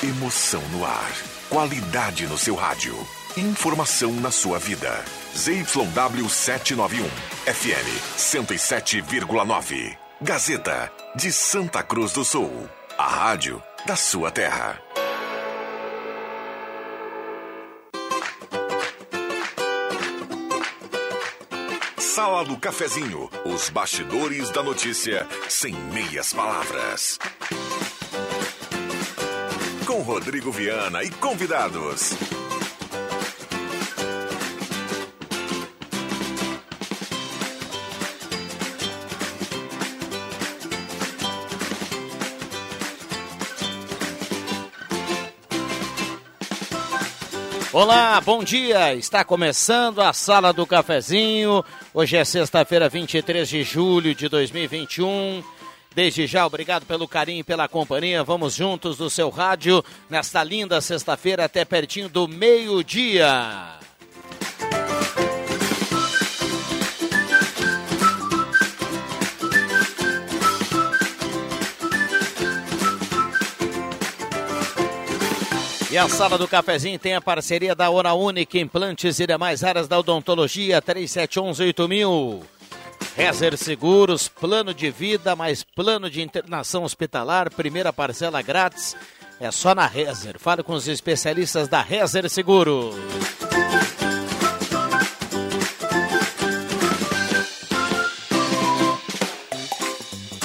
Emoção no ar. Qualidade no seu rádio. Informação na sua vida. ZYW 791. FM 107,9. Gazeta de Santa Cruz do Sul. A rádio da sua terra. Sala do Cafezinho. Os bastidores da notícia sem meias palavras. Rodrigo Viana e convidados. Olá, bom dia. Está começando a Sala do Cafezinho. Hoje é sexta-feira, 23 de julho de 2021. Desde já, obrigado pelo carinho e pela companhia. Vamos juntos do seu rádio nesta linda sexta-feira até pertinho do meio-dia. E a sala do cafezinho tem a parceria da Hora Única, implantes e demais áreas da odontologia, 37118000. Rezer Seguros, plano de vida, mais plano de internação hospitalar, primeira parcela grátis. É só na Rezer. Fale com os especialistas da Rezer Seguros.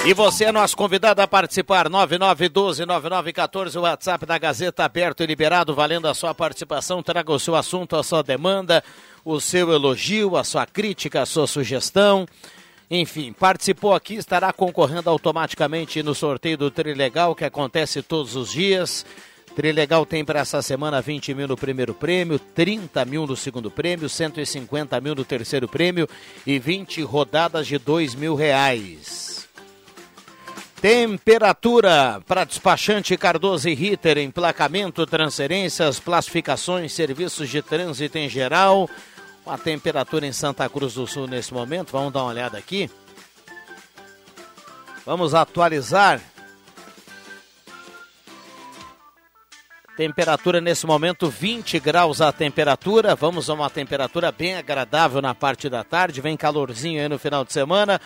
E você é nosso convidado a participar, 9912-9914, o WhatsApp da Gazeta aberto e liberado, valendo a sua participação. Traga o seu assunto, a sua demanda, o seu elogio, a sua crítica, a sua sugestão. Enfim, participou aqui, estará concorrendo automaticamente no sorteio do Trilegal, que acontece todos os dias. Trilegal tem para essa semana 20 mil no primeiro prêmio, 30 mil no segundo prêmio, 150 mil no terceiro prêmio e 20 rodadas de 2 mil reais. Temperatura para despachante Cardoso e Ritter, emplacamento, transferências, classificações, serviços de trânsito em geral. A temperatura em Santa Cruz do Sul nesse momento, vamos dar uma olhada aqui. Vamos atualizar. Temperatura nesse momento 20 graus a temperatura. Vamos a uma temperatura bem agradável na parte da tarde. Vem calorzinho aí no final de semana.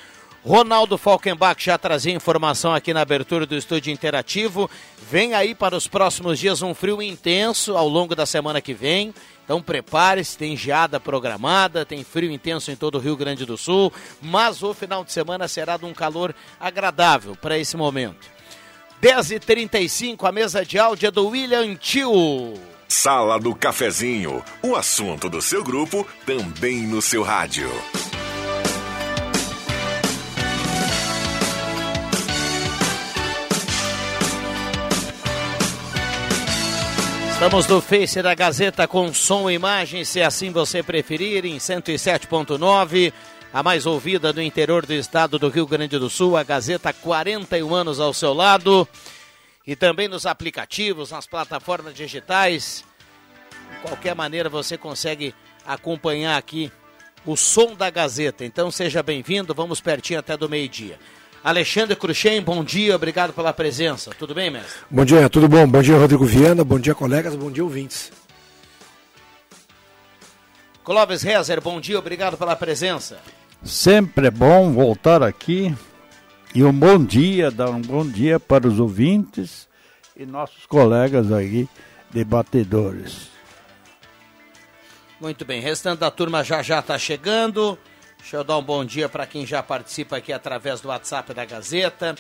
Ronaldo Falkenbach já trazia informação aqui na abertura do estúdio interativo. Vem aí para os próximos dias um frio intenso ao longo da semana que vem. Então prepare-se, tem geada programada, tem frio intenso em todo o Rio Grande do Sul, mas o final de semana será de um calor agradável para esse momento. 10h35, a mesa de áudio é do William Tio. Sala do Cafezinho, o assunto do seu grupo também no seu rádio. Estamos no Face da Gazeta com som e imagem, se assim você preferir, em 107.9, a mais ouvida do interior do estado do Rio Grande do Sul, a Gazeta 41 anos ao seu lado. E também nos aplicativos, nas plataformas digitais. De qualquer maneira você consegue acompanhar aqui o som da Gazeta. Então seja bem-vindo, vamos pertinho até do meio-dia. Alexandre Cruxem, bom dia, obrigado pela presença. Tudo bem, mestre? Bom dia, tudo bom? Bom dia, Rodrigo Viana, bom dia, colegas, bom dia, ouvintes. Clóvis Rezer, bom dia, obrigado pela presença. Sempre é bom voltar aqui e um bom dia, dar um bom dia para os ouvintes e nossos colegas aí, debatedores. Muito bem, restante da turma já já está chegando. Deixa eu dar um bom dia para quem já participa aqui através do WhatsApp da Gazeta.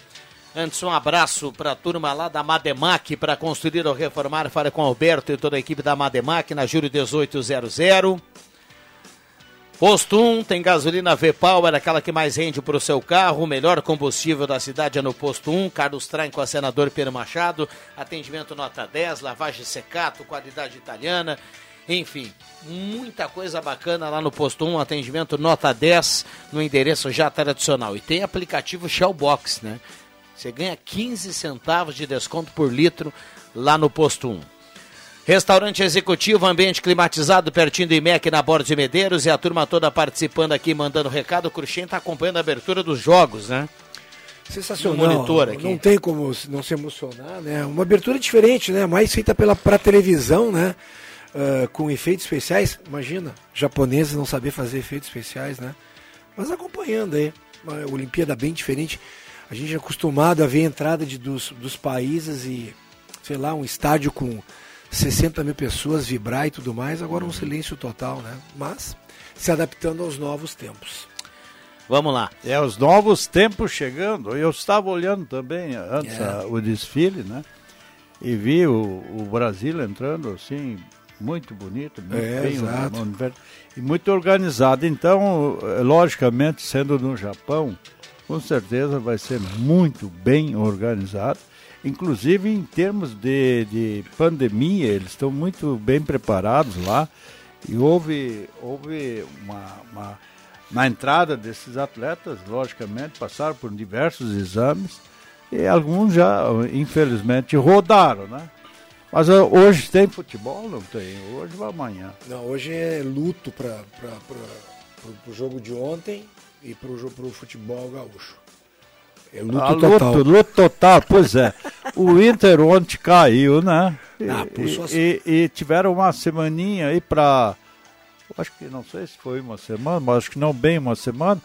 Antes, um abraço para a turma lá da Mademac para construir ou reformar. Fala com Alberto e toda a equipe da Mademac na Júlio 1800. Posto 1 tem gasolina V-Power, aquela que mais rende para o seu carro. O melhor combustível da cidade é no Posto 1. Carlos Traem com a senador Pedro Machado. Atendimento nota 10, lavagem secato, qualidade italiana. Enfim, muita coisa bacana lá no Posto 1, atendimento nota 10 no endereço já tradicional. E tem aplicativo Shellbox, né? Você ganha 15 centavos de desconto por litro lá no Posto 1. Restaurante executivo, ambiente climatizado, pertinho do IMEC, na Borda de Medeiros, e a turma toda participando aqui, mandando recado. O Cruxem está acompanhando a abertura dos jogos, né? Sensacional. No monitor aqui. Não tem como não se emocionar, né? Uma abertura diferente, né? Mais feita pela pra televisão, né? Uh, com efeitos especiais. Imagina, japoneses não saber fazer efeitos especiais, né? Mas acompanhando aí, uma Olimpíada bem diferente. A gente é acostumado a ver a entrada de, dos, dos países e, sei lá, um estádio com 60 mil pessoas vibrar e tudo mais. Agora um silêncio total, né? Mas se adaptando aos novos tempos. Vamos lá. É, os novos tempos chegando. Eu estava olhando também antes é. a, o desfile, né? E vi o, o, Brasil entrando assim, muito bonito, muito é, bem exato. e muito organizado. Então, eh, logicamente, sendo no Japão, com certeza vai ser muito bem organizado. Inclusive em termos de, de pandemia, eles estão muito bem preparados lá. E houve, houve uma, uma na entrada desses atletas, logicamente, passaram por diversos exames e alguns já, infelizmente, rodaram, né? Mas uh, hoje tem futebol? Não tem. Hoje vai amanhã. Não, hoje é luto para o jogo de ontem e para o futebol gaúcho. É luto ah, total. Luto, luto total, pois é. o Inter ontem caiu, né? E, ah, e, e, e tiveram uma semaninha aí para acho que não sei se foi uma semana, mas acho que não bem uma semana,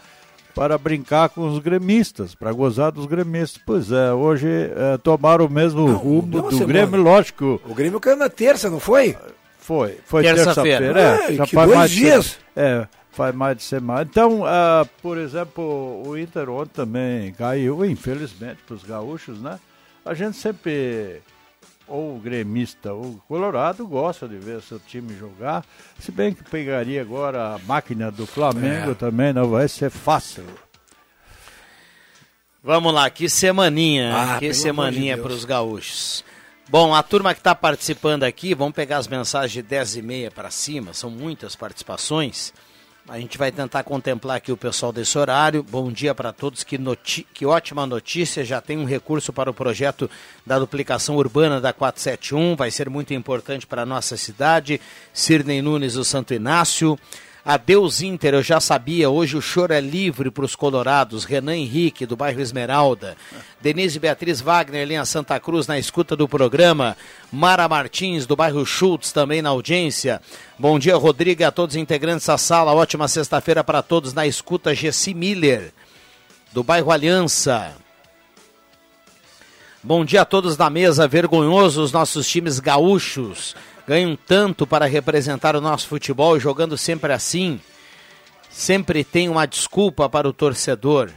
para brincar com os gremistas, para gozar dos gremistas. Pois é, hoje é, tomaram o mesmo não, rumo do semana. Grêmio, lógico. O Grêmio caiu na terça, não foi? Foi, foi terça-feira. Terça é, já faz dois mais dias. De, é, faz mais de semana. Então, uh, por exemplo, o Inter ontem também caiu, infelizmente, para os gaúchos, né? A gente sempre ou gremista ou colorado gosta de ver seu time jogar. Se bem que pegaria agora a máquina do Flamengo é. também, não vai ser fácil. Vamos lá, que semaninha, ah, que semaninha de para os gaúchos. Bom, a turma que está participando aqui, vamos pegar as mensagens de 10 e meia para cima, são muitas participações. A gente vai tentar contemplar aqui o pessoal desse horário. Bom dia para todos. Que, que ótima notícia. Já tem um recurso para o projeto da duplicação urbana da 471. Vai ser muito importante para a nossa cidade. Sirnei Nunes do Santo Inácio. Adeus Inter, eu já sabia, hoje o choro é livre para os colorados. Renan Henrique, do bairro Esmeralda. Denise Beatriz Wagner, linha Santa Cruz, na escuta do programa. Mara Martins, do bairro Schultz, também na audiência. Bom dia, Rodrigo, a todos os integrantes da sala. Ótima sexta-feira para todos na escuta. Gessi Miller, do bairro Aliança. Bom dia a todos da mesa. Vergonhoso os nossos times gaúchos ganham tanto para representar o nosso futebol, jogando sempre assim. Sempre tem uma desculpa para o torcedor.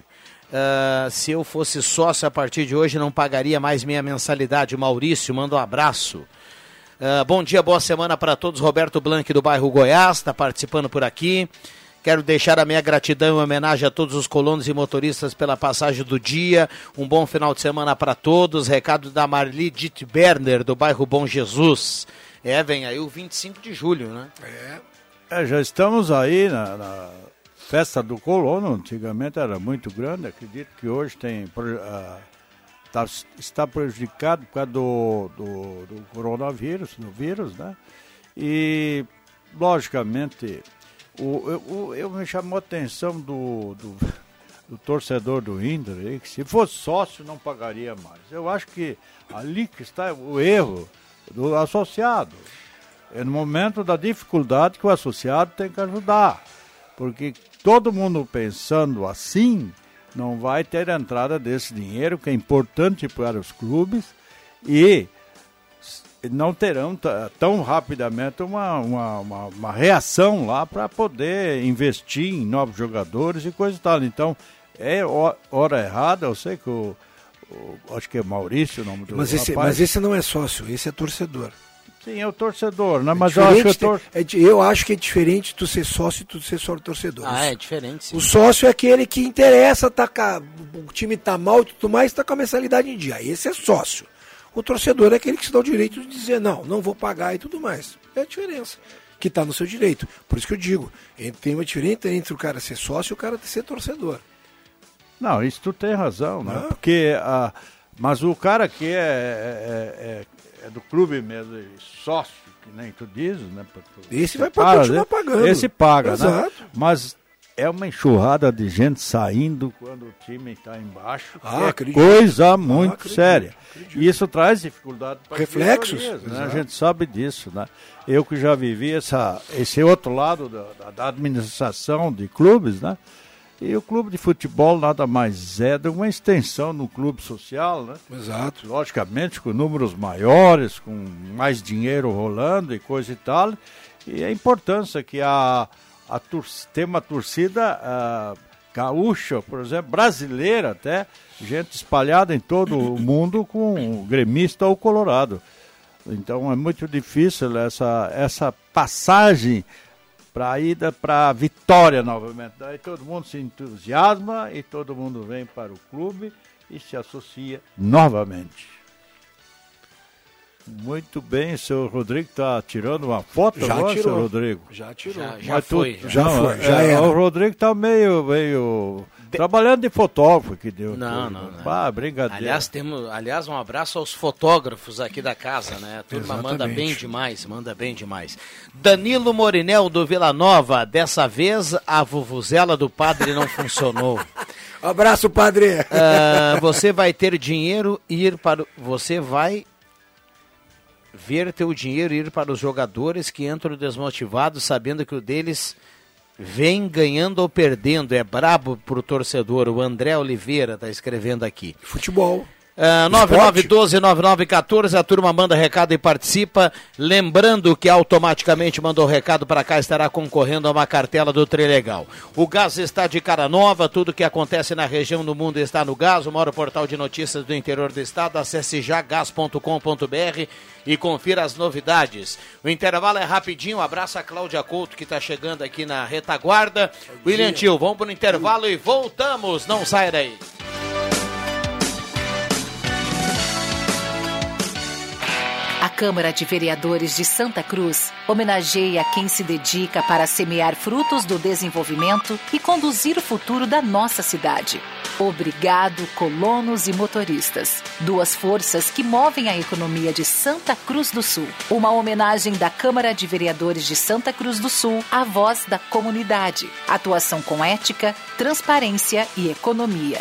Uh, se eu fosse sócio a partir de hoje, não pagaria mais minha mensalidade. Maurício, manda um abraço. Uh, bom dia, boa semana para todos. Roberto Blanc do bairro Goiás está participando por aqui. Quero deixar a minha gratidão e homenagem a todos os colonos e motoristas pela passagem do dia. Um bom final de semana para todos. Recado da Marli Dittberner, do bairro Bom Jesus. É, vem aí o 25 de julho, né? É. é já estamos aí na, na, festa do colono, antigamente era muito grande, acredito que hoje tem uh, tá, está prejudicado por causa do, do, do, coronavírus, do vírus, né? E, logicamente, o, eu me chamou a atenção do, do, do torcedor do Inter, que se fosse sócio não pagaria mais. Eu acho que ali que está o erro do associado. É no momento da dificuldade que o associado tem que ajudar. Porque todo mundo pensando assim não vai ter entrada desse dinheiro, que é importante para os clubes, e não terão tão rapidamente uma, uma, uma, uma reação lá para poder investir em novos jogadores e coisa e tal. Então, é hora errada, eu sei que o, acho que é Maurício o nome do mas esse, rapaz. Mas esse não é sócio, esse é torcedor. Sim, é o torcedor, né? É mas eu acho, que tor... é, eu acho que é diferente tu ser sócio e tu ser só torcedor. Ah, é diferente. Sim. O sócio é aquele que interessa, tá, o time tá mal e tudo mais, tá com a mensalidade em dia. Esse é sócio. O torcedor é aquele que se dá o direito de dizer, não, não vou pagar e tudo mais. É a diferença. Que está no seu direito. Por isso que eu digo, tem uma diferença entre o cara ser sócio e o cara ser torcedor. Não, isso tu tem razão, né? Ah. Porque a, mas o cara que é, é, é, é do clube mesmo, sócio, que nem tu dizes, né? esse vai para continuar né? pagando. Esse paga, né? Exato. né? Mas é uma enxurrada de gente saindo quando o time está embaixo. Ah, é coisa ah, muito ah, acredito, séria. Acredito. E isso traz dificuldade para Reflexos. Né? A gente sabe disso. Né? Eu que já vivi essa, esse outro lado da, da administração de clubes, né? E o clube de futebol nada mais é que uma extensão no clube social, né? Exato. Logicamente com números maiores, com mais dinheiro rolando e coisa e tal. E a importância que a, a tem uma torcida uh, gaúcha, por exemplo, brasileira até, gente espalhada em todo o mundo com o gremista ou colorado. Então é muito difícil essa, essa passagem para a ida para a vitória novamente. Daí todo mundo se entusiasma e todo mundo vem para o clube e se associa novamente. Muito bem, o senhor Rodrigo está tirando uma foto já agora, tirou. Rodrigo? Já tirou. Já, já foi. Tu, já, já, foi. Já é, o Rodrigo está meio, meio. Trabalhando de fotógrafo que deu. Não, não, não. Ah, brincadeira. Aliás, temos, aliás, um abraço aos fotógrafos aqui da casa, né? A turma Exatamente. manda bem demais, manda bem demais. Danilo Morinel do Vila Nova, dessa vez a vuvuzela do padre não funcionou. abraço, padre. Uh, você vai ter dinheiro e ir para. Você vai ver teu dinheiro ir para os jogadores que entram desmotivados, sabendo que o deles vem ganhando ou perdendo. É brabo pro torcedor. O André Oliveira está escrevendo aqui. Futebol. Uh, 9912-9914, a turma manda recado e participa. Lembrando que automaticamente mandou recado para cá, estará concorrendo a uma cartela do Trilegal. O gás está de cara nova, tudo que acontece na região do mundo está no gás. O maior portal de notícias do interior do estado. Acesse já gás.com.br e confira as novidades. O intervalo é rapidinho. Um abraço a Cláudia Couto que está chegando aqui na retaguarda. William Tio, vamos para o intervalo e voltamos. Não saia daí. A Câmara de Vereadores de Santa Cruz homenageia quem se dedica para semear frutos do desenvolvimento e conduzir o futuro da nossa cidade. Obrigado, colonos e motoristas. Duas forças que movem a economia de Santa Cruz do Sul. Uma homenagem da Câmara de Vereadores de Santa Cruz do Sul à voz da comunidade. Atuação com ética, transparência e economia.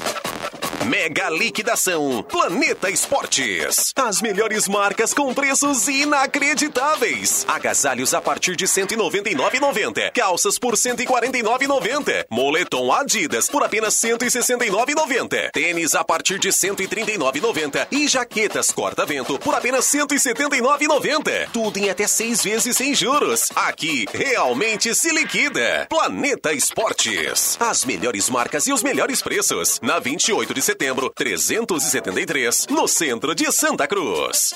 Mega liquidação Planeta Esportes. As melhores marcas com preços inacreditáveis. Agasalhos a partir de 199,90. Calças por 149,90. Moletom Adidas por apenas 169,90. Tênis a partir de 139,90 e jaquetas corta-vento por apenas 179,90. Tudo em até seis vezes sem juros. Aqui realmente se liquida. Planeta Esportes. As melhores marcas e os melhores preços. Na 28 de setembro, 373, no centro de Santa Cruz.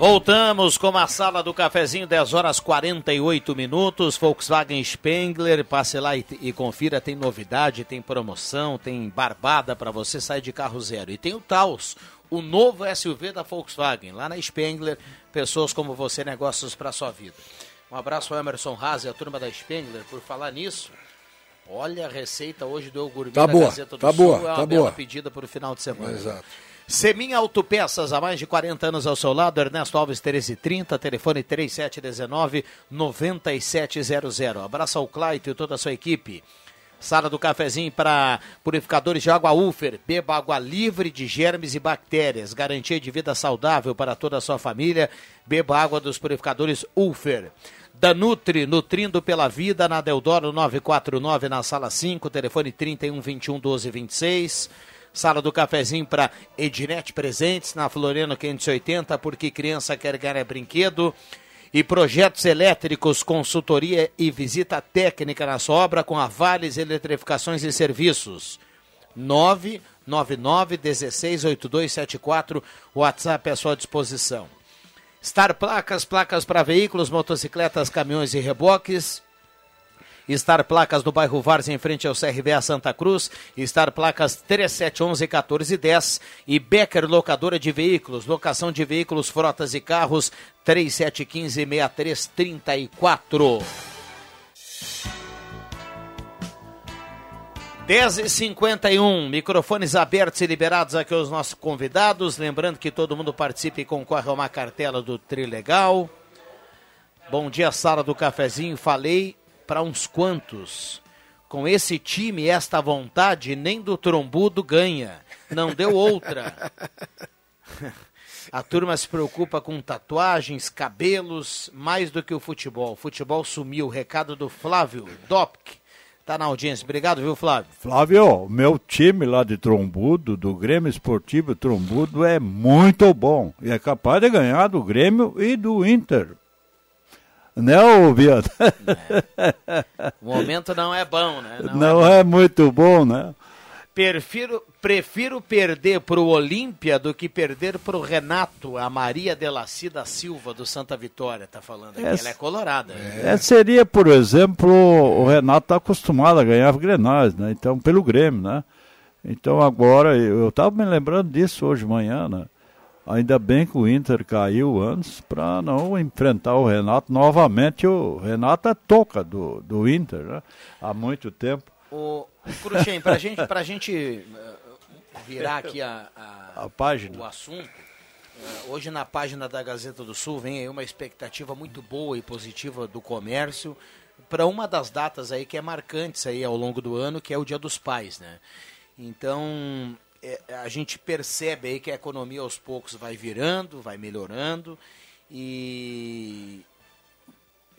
Voltamos com a sala do cafezinho, 10 horas 48 minutos. Volkswagen Spengler, passe lá e, e confira, tem novidade, tem promoção, tem barbada para você sair de carro zero. E tem o Taos, o novo SUV da Volkswagen, lá na Spengler, pessoas como você, negócios para sua vida. Um abraço ao Emerson Haas e a turma da Spengler por falar nisso. Olha a receita hoje do Gourmet tá da boa, Gazeta do tá Sul, boa, é uma tá bela boa. pedida para o final de semana. Exato. Semin Autopeças, há mais de 40 anos ao seu lado, Ernesto Alves 1330, telefone 3719-9700. Abraço ao Claito e toda a sua equipe. Sala do cafezinho para purificadores de água Ufer. Beba água livre de germes e bactérias. Garantia de vida saudável para toda a sua família. Beba água dos purificadores Ufer. Da Nutri, nutrindo pela vida, na Deodoro 949, na sala 5, telefone 31 21 12 26. Sala do cafezinho para Ednet Presentes, na Floriano 580, porque criança quer ganhar brinquedo. E projetos elétricos, consultoria e visita técnica na sua obra com a Vales Eletrificações e Serviços. 999 168274, o WhatsApp é à sua disposição. Star Placas, placas para veículos, motocicletas, caminhões e reboques. Estar Placas no bairro Várzea, em frente ao CRVA Santa Cruz. Estar Placas 3711 1410. E Becker Locadora de Veículos. Locação de veículos, frotas e carros 3715 6334. 10 e 51 microfones abertos e liberados aqui aos nossos convidados. Lembrando que todo mundo participe e concorre a uma cartela do Trilegal. Bom dia, sala do cafezinho. Falei para uns quantos. Com esse time, esta vontade, nem do trombudo ganha. Não deu outra. A turma se preocupa com tatuagens, cabelos, mais do que o futebol. O futebol sumiu. Recado do Flávio Dopk. Tá na audiência. Obrigado, viu, Flávio? Flávio, meu time lá de Trombudo, do Grêmio Esportivo Trombudo, é muito bom. E é capaz de ganhar do Grêmio e do Inter. Né, ô Viana? O momento não é bom, né? Não, é, muito bom, né? Prefiro, prefiro perder pro Olímpia do que perder pro Renato, a Maria Delaci da Silva do Santa Vitória, tá falando aqui. Essa- Ela é colorada. É, seria, por exemplo, o Renato está acostumado a ganhar grenais, né? Então, pelo Grêmio, né? Então agora, eu estava me lembrando disso hoje de manhã, né? Ainda bem que o Inter caiu antes para não enfrentar o Renato novamente. O Renato é toca do, do Inter, né? Há muito tempo. O, o Cruxem, pra gente, pra gente eh, virar aqui a, a, A página. o assunto, eh, hoje na página da Gazeta do Sul vem aí uma expectativa muito boa e positiva do comércio para uma das datas aí que é marcantes aí ao longo do ano, que é o Dia dos Pais, né? Então, é, a gente percebe aí que a economia aos poucos vai virando, vai melhorando e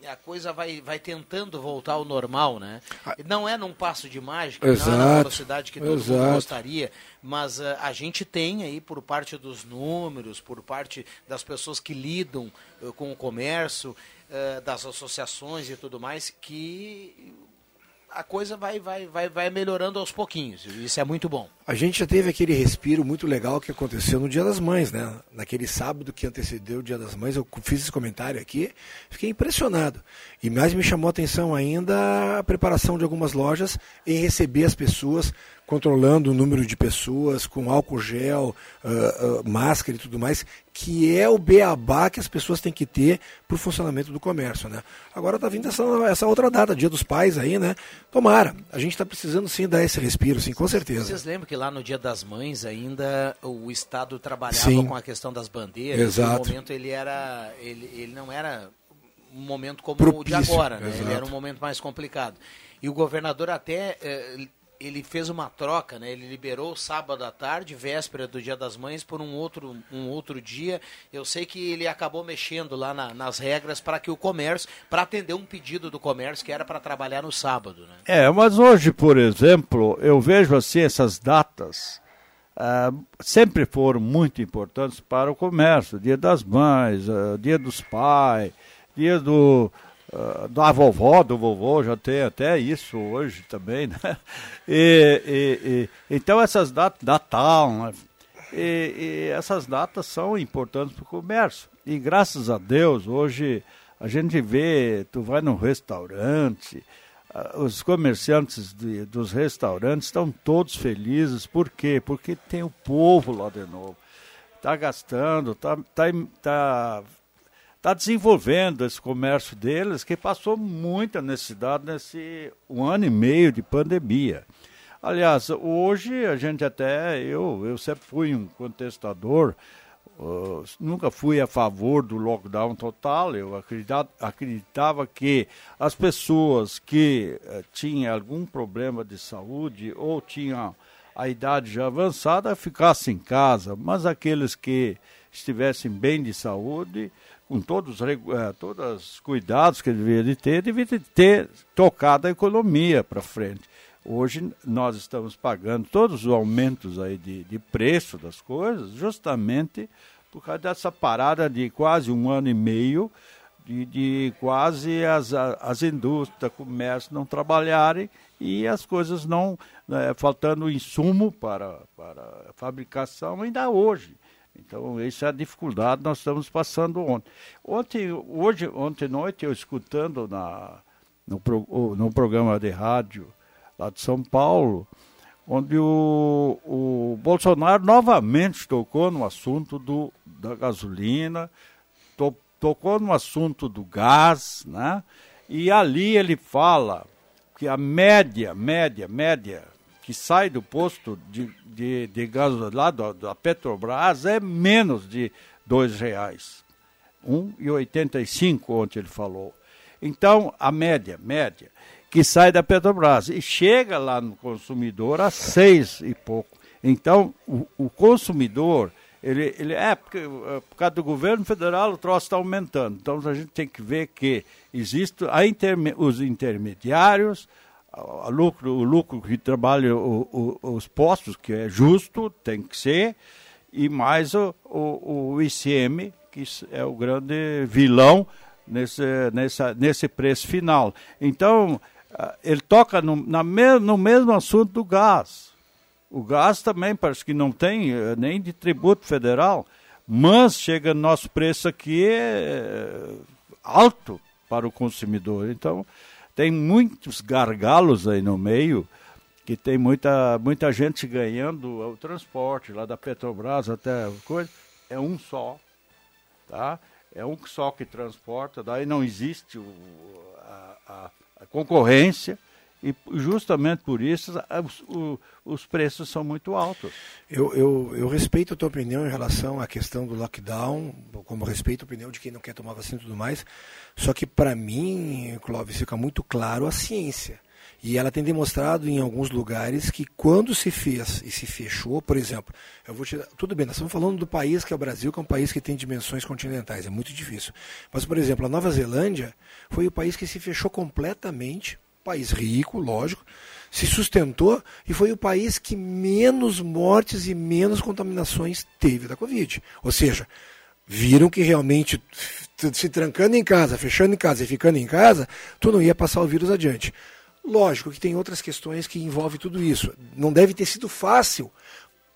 a coisa vai, vai tentando voltar ao normal, né? Ah. Não é num passo de mágica, Exato. não é na velocidade que todo Exato. mundo gostaria, mas uh, a gente tem aí por parte dos números, por parte das pessoas que lidam uh, com o comércio, uh, das associações e tudo mais, que a coisa vai, vai, vai, vai melhorando aos pouquinhos. Isso é muito bom. A gente já teve aquele respiro muito legal que aconteceu no Dia das Mães, né? Naquele sábado que antecedeu o Dia das Mães, eu fiz esse comentário aqui, fiquei impressionado. E mais me chamou a atenção ainda a preparação de algumas lojas em receber as pessoas controlando o número de pessoas, com álcool gel, uh, uh, máscara e tudo mais, que é o beabá que as pessoas têm que ter para o funcionamento do comércio. Né? Agora está vindo essa, essa, outra data, Dia dos Pais aí, né? Tomara, a gente está precisando sim dar esse respiro, sim, com certeza. Vocês lembram que lá no Dia das Mães ainda o Estado trabalhava sim. com a questão das bandeiras? Exato. No momento ele era, ele, ele não era um momento como Propício, o de agora, né? ele era um momento mais complicado. E o governador até eh, ele fez uma troca, né? Ele liberou sábado à tarde, véspera do Dia das Mães, por um outro, um outro dia. Eu sei que ele acabou mexendo lá na, nas regras para que o comércio, para atender um pedido do comércio que era para trabalhar no sábado, né? É, mas hoje, por exemplo, eu vejo assim essas datas uh, sempre foram muito importantes para o comércio. Dia das Mães, uh, Dia dos Pais, Dia do uh, da vovó, do vovô, já tem até isso hoje também, né? E, e, e então essas datas, Natal, né? e, e essas datas são importantes para o comércio. E graças a Deus, hoje a gente vê, tu vai num restaurante, uh, os comerciantes de, dos restaurantes estão todos felizes. Por quê? Porque tem o povo lá de novo. Está gastando, está tá, tá está desenvolvendo esse comércio deles, que passou muita necessidade nesse um ano e meio de pandemia. Aliás, hoje a gente até, eu, eu sempre fui um contestador, uh, nunca fui a favor do lockdown total, eu acreditava, acreditava que as pessoas que uh, tinham algum problema de saúde ou tinham a idade já avançada ficassem em casa, mas aqueles que estivessem bem de saúde, com todos, é, todos os cuidados que deveria de ter, deveria ter tocado a economia para frente. Hoje nós estamos pagando todos os aumentos aí de, de preço das coisas, justamente por causa dessa parada de quase um ano e meio, de, de quase as, as indústrias, comércio não trabalharem e as coisas não, né, faltando insumo para, para fabricação ainda hoje. Então, essa é a dificuldade que nós estamos passando ontem. Ontem, hoje, ontem noite, eu escutando na, no, no programa de rádio lá de São Paulo, onde o, o Bolsonaro novamente tocou no assunto do, da gasolina, to, tocou no assunto do gás, né? E ali ele fala que a média, média, média que sai do posto de, de, de gás lá da, da Petrobras é menos de. R$ 1,85 ontem ele falou. Então, a média, média, que sai da Petrobras e chega lá no consumidor a seis e pouco. Então, o, o consumidor, ele, ele é, porque, é, por causa do governo federal, o troço está aumentando. Então, a gente tem que ver que existem os intermediários, o lucro, o lucro que trabalha o, o, os postos, que é justo, tem que ser, e mais o, o, o ICM, que é o grande vilão nesse, nessa, nesse preço final. Então, ele toca no, na no mesmo assunto do gás. O gás também parece que não tem eh, nem de tributo federal, mas chega no nosso preço aqui é alto para o consumidor. Então, tem muitos gargalos aí no meio, que tem muita, muita gente ganhando o transporte, lá da Petrobras até coisa, é um só, tá? É um só que transporta, daí não existe o, a, a, a concorrência e justamente por isso os, os, os, preços são muito altos. Eu, eu, eu, respeito a tua opinião em relação à questão do lockdown, como respeito a opinião de quem não quer tomar vacina e tudo mais, só que para mim, Clóvis, fica muito claro a ciência. E ela tem demonstrado em alguns lugares que quando se fez e se fechou, por exemplo, eu vou te tudo bem, nós estamos falando do país que é o Brasil, que é um país que tem dimensões continentais, é muito difícil. Mas, por exemplo, a Nova Zelândia foi o país que se fechou completamente, país rico, lógico, se sustentou e foi o país que menos mortes e menos contaminações teve da Covid. Ou seja, viram que realmente se trancando em casa, fechando em casa e ficando em casa, tu não ia passar o vírus adiante. Lógico que tem outras questões que envolvem tudo isso. Não deve ter sido fácil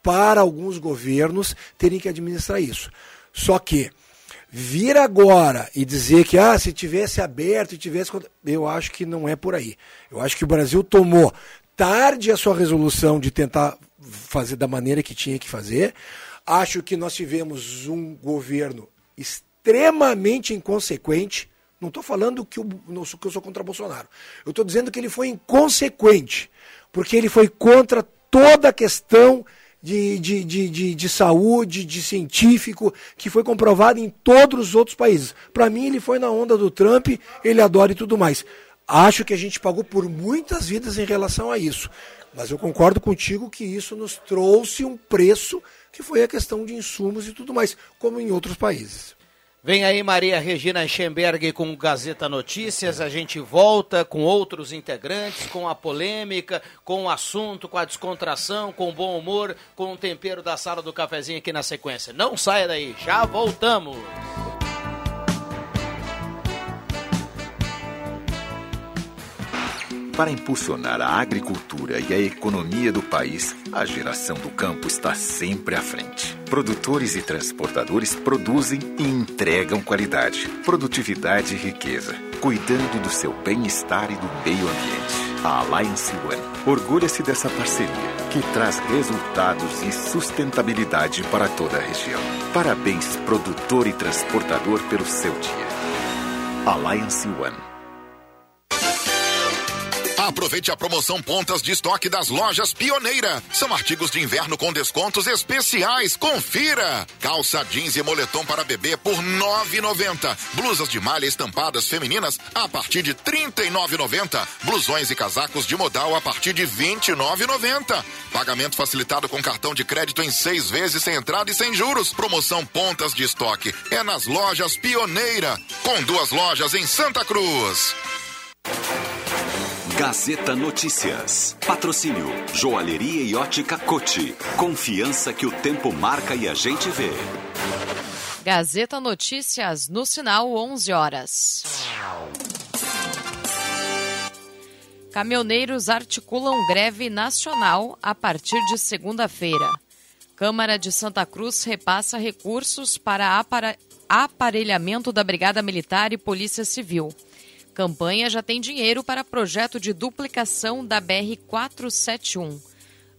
para alguns governos terem que administrar isso. Só que vir agora e dizer que ah, se tivesse aberto e tivesse. Eu acho que não é por aí. Eu acho que o Brasil tomou tarde a sua resolução de tentar fazer da maneira que tinha que fazer. Acho que nós tivemos um governo extremamente inconsequente não estou falando que, eu, que eu sou contra Bolsonaro. Eu estou dizendo que ele foi inconsequente, porque ele foi contra toda a questão de, de, de, de, de saúde, de científico, que foi comprovada em todos os outros países. Para mim, ele foi na onda do Trump, ele adora e tudo mais. Acho que a gente pagou por muitas vidas em relação a isso. Mas eu concordo contigo que isso nos trouxe um preço que foi a questão de insumos e tudo mais, como em outros países. Vem aí Maria Regina Schemberg com Gazeta Notícias. A gente volta com outros integrantes, com a polêmica, com o assunto, com a descontração, com o bom humor, com o tempero da sala do cafezinho aqui na sequência. Não saia daí, já voltamos. Para impulsionar a agricultura e a economia do país, a geração do campo está sempre à frente. Produtores e transportadores produzem e entregam qualidade, produtividade e riqueza, cuidando do seu bem-estar e do meio ambiente. A Alliance One orgulha-se dessa parceria, que traz resultados e sustentabilidade para toda a região. Parabéns, produtor e transportador, pelo seu dia. Alliance One. Aproveite a promoção Pontas de Estoque das lojas Pioneira. São artigos de inverno com descontos especiais. Confira! Calça jeans e moletom para bebê por 9,90. Blusas de malha estampadas femininas a partir de 39,90. Blusões e casacos de modal a partir de 29,90. Pagamento facilitado com cartão de crédito em seis vezes sem entrada e sem juros. Promoção Pontas de Estoque é nas lojas Pioneira, com duas lojas em Santa Cruz. Gazeta Notícias. Patrocínio Joalheria e Ótica Cote. Confiança que o tempo marca e a gente vê. Gazeta Notícias no sinal 11 horas. Caminhoneiros articulam greve nacional a partir de segunda-feira. Câmara de Santa Cruz repassa recursos para aparelhamento da Brigada Militar e Polícia Civil. Campanha já tem dinheiro para projeto de duplicação da BR-471.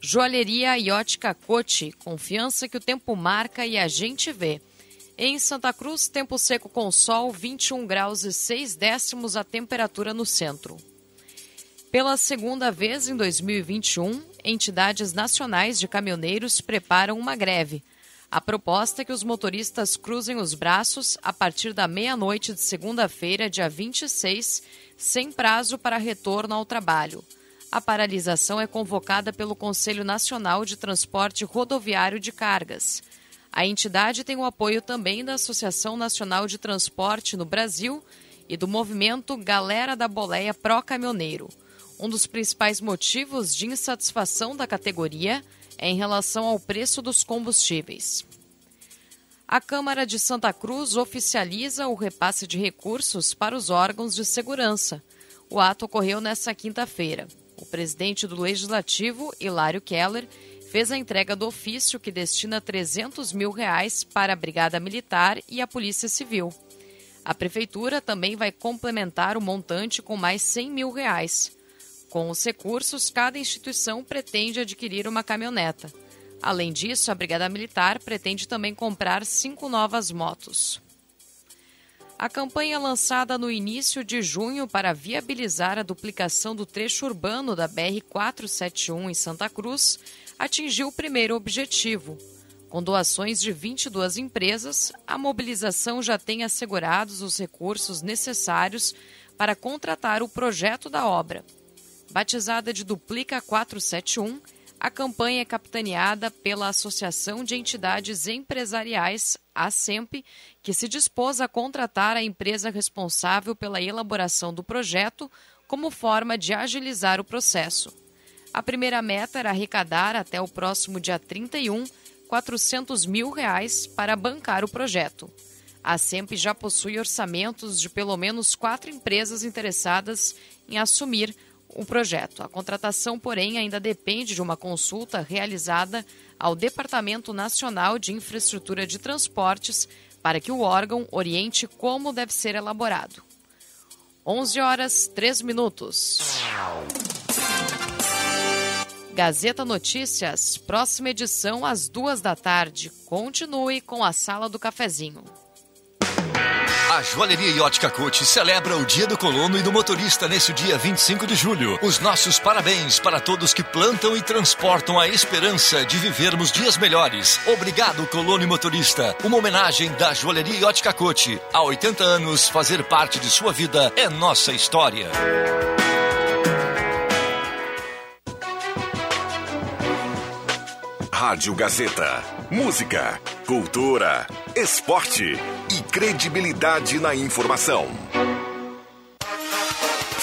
Joalheria e ótica Cote, confiança que o tempo marca e a gente vê. Em Santa Cruz, tempo seco com sol, 21 graus e 6 décimos a temperatura no centro. Pela segunda vez em 2021, entidades nacionais de caminhoneiros preparam uma greve. A proposta é que os motoristas cruzem os braços a partir da meia-noite de segunda-feira, dia 26, sem prazo para retorno ao trabalho. A paralisação é convocada pelo Conselho Nacional de Transporte Rodoviário de Cargas. A entidade tem o apoio também da Associação Nacional de Transporte no Brasil e do movimento Galera da Boleia Pró Caminhoneiro. Um dos principais motivos de insatisfação da categoria em relação ao preço dos combustíveis. A Câmara de Santa Cruz oficializa o repasse de recursos para os órgãos de segurança. O ato ocorreu nesta quinta-feira. O presidente do Legislativo, Hilário Keller, fez a entrega do ofício que destina 300 mil reais para a Brigada Militar e a Polícia Civil. A Prefeitura também vai complementar o montante com mais 100 mil reais. Com os recursos, cada instituição pretende adquirir uma caminhoneta. Além disso, a Brigada Militar pretende também comprar cinco novas motos. A campanha lançada no início de junho para viabilizar a duplicação do trecho urbano da BR-471 em Santa Cruz atingiu o primeiro objetivo. Com doações de 22 empresas, a mobilização já tem assegurados os recursos necessários para contratar o projeto da obra. Batizada de Duplica 471, a campanha é capitaneada pela Associação de Entidades Empresariais, a SEMP, que se dispôs a contratar a empresa responsável pela elaboração do projeto como forma de agilizar o processo. A primeira meta era arrecadar até o próximo dia 31 400 mil reais para bancar o projeto. A SEMP já possui orçamentos de pelo menos quatro empresas interessadas em assumir o projeto. A contratação, porém, ainda depende de uma consulta realizada ao Departamento Nacional de Infraestrutura de Transportes para que o órgão oriente como deve ser elaborado. 11 horas 3 minutos. Gazeta Notícias, próxima edição às duas da tarde. Continue com a Sala do Cafezinho. A Joalheria e Ótica Coach celebra o Dia do Colono e do Motorista nesse dia 25 de julho. Os nossos parabéns para todos que plantam e transportam a esperança de vivermos dias melhores. Obrigado, colono e motorista. Uma homenagem da Joalheria e Ótica Coach. Há 80 anos, fazer parte de sua vida é nossa história. Rádio Gazeta. Música, cultura, esporte e credibilidade na informação.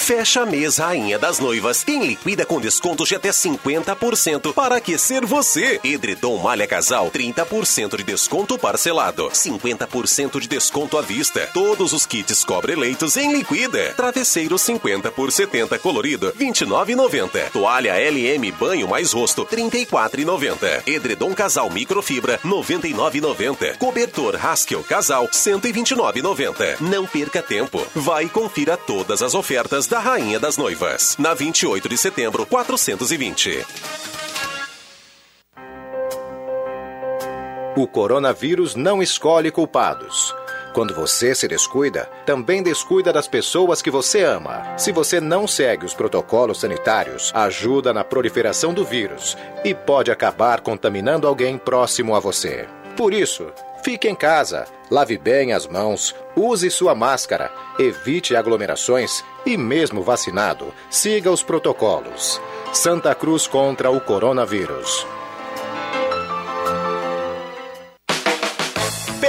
Fecha mês Rainha das Noivas. Quem liquida com descontos de até 50% para aquecer você. Edredom Malha Casal, 30% de desconto parcelado, 50% de desconto à vista. Todos os kits cobre-leitos em liquida. Travesseiro 50 por 70 colorido, 29,90. Toalha LM banho mais rosto, 34,90. Edredom Casal microfibra, 99,90. Cobertor Haskell Casal, 129,90. Não perca tempo. Vai e confira todas as ofertas da Rainha das Noivas. Na 28 de setembro, 420. O coronavírus não escolhe culpados. Quando você se descuida, também descuida das pessoas que você ama. Se você não segue os protocolos sanitários, ajuda na proliferação do vírus e pode acabar contaminando alguém próximo a você. Por isso, fique em casa, lave bem as mãos, use sua máscara, evite aglomerações e, mesmo vacinado, siga os protocolos. Santa Cruz contra o coronavírus.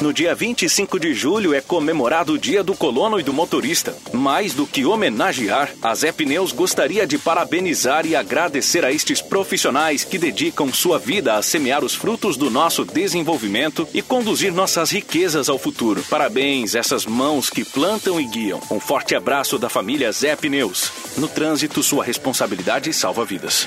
No dia 25 de julho é comemorado o Dia do Colono e do Motorista. Mais do que homenagear, a Zé Pneus gostaria de parabenizar e agradecer a estes profissionais que dedicam sua vida a semear os frutos do nosso desenvolvimento e conduzir nossas riquezas ao futuro. Parabéns essas mãos que plantam e guiam. Um forte abraço da família Zé Pneus. No trânsito, sua responsabilidade salva vidas.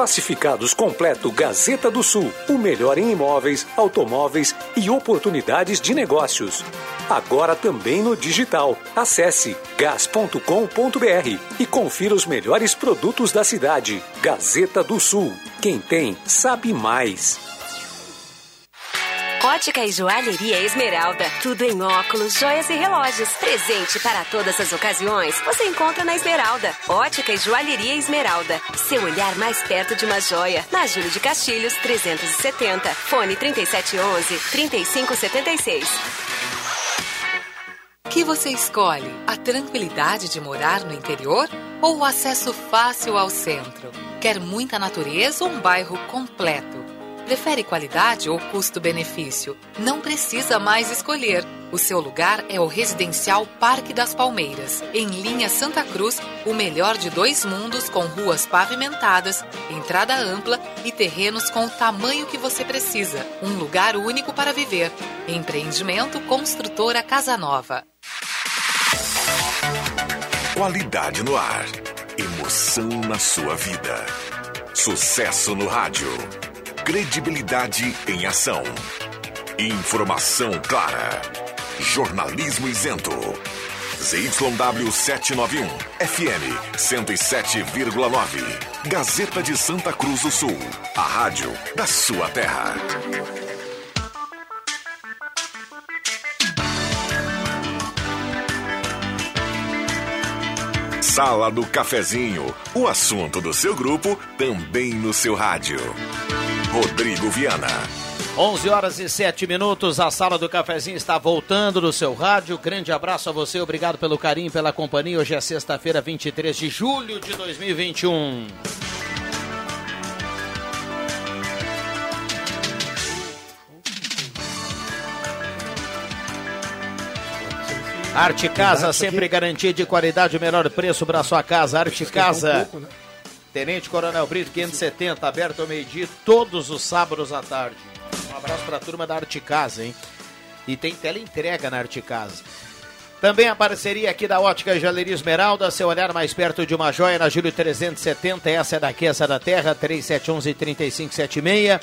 Classificados completo Gazeta do Sul, o melhor em imóveis, automóveis e oportunidades de negócios. Agora também no digital. Acesse gas.com.br e confira os melhores produtos da cidade. Gazeta do Sul. Quem tem, sabe mais. Ótica e Joalheria Esmeralda. Tudo em óculos, joias e relógios. Presente para todas as ocasiões. Você encontra na Esmeralda. Ótica e Joalheria Esmeralda. Seu olhar mais perto de uma joia. Na Júlio de Castilhos, 370. Fone 3711-3576. Que você escolhe? A tranquilidade de morar no interior ou o acesso fácil ao centro? Quer muita natureza ou um bairro completo? Prefere qualidade ou custo-benefício? Não precisa mais escolher. O seu lugar é o residencial Parque das Palmeiras, em linha Santa Cruz, o melhor de dois mundos com ruas pavimentadas, entrada ampla e terrenos com o tamanho que você precisa. Um lugar único para viver. Empreendimento Construtora Casa Nova. Qualidade no ar. Emoção na sua vida. Sucesso no rádio. Credibilidade em ação. Informação clara. Jornalismo isento. ZYW 791, FM 107,9. Gazeta de Santa Cruz do Sul. A rádio da sua terra. Sala do Cafezinho. O assunto do seu grupo também no seu rádio. Rodrigo Viana. 11 horas e 7 minutos, a sala do cafezinho está voltando no seu rádio. Grande abraço a você, obrigado pelo carinho, pela companhia. Hoje é sexta-feira, 23 de julho de 2021. Arte Casa, sempre garantia de qualidade, o melhor preço para sua casa. Arte Casa. Um pouco, né? Tenente Coronel Brito, 570, aberto ao meio-dia, todos os sábados à tarde. Um abraço para a turma da Arte Casa, hein? E tem tela entrega na Arte Casa. Também a parceria aqui da Ótica Jaleria Esmeralda, seu olhar mais perto de uma joia na Júlio 370, essa é daqui, essa é da terra, 3711-3576.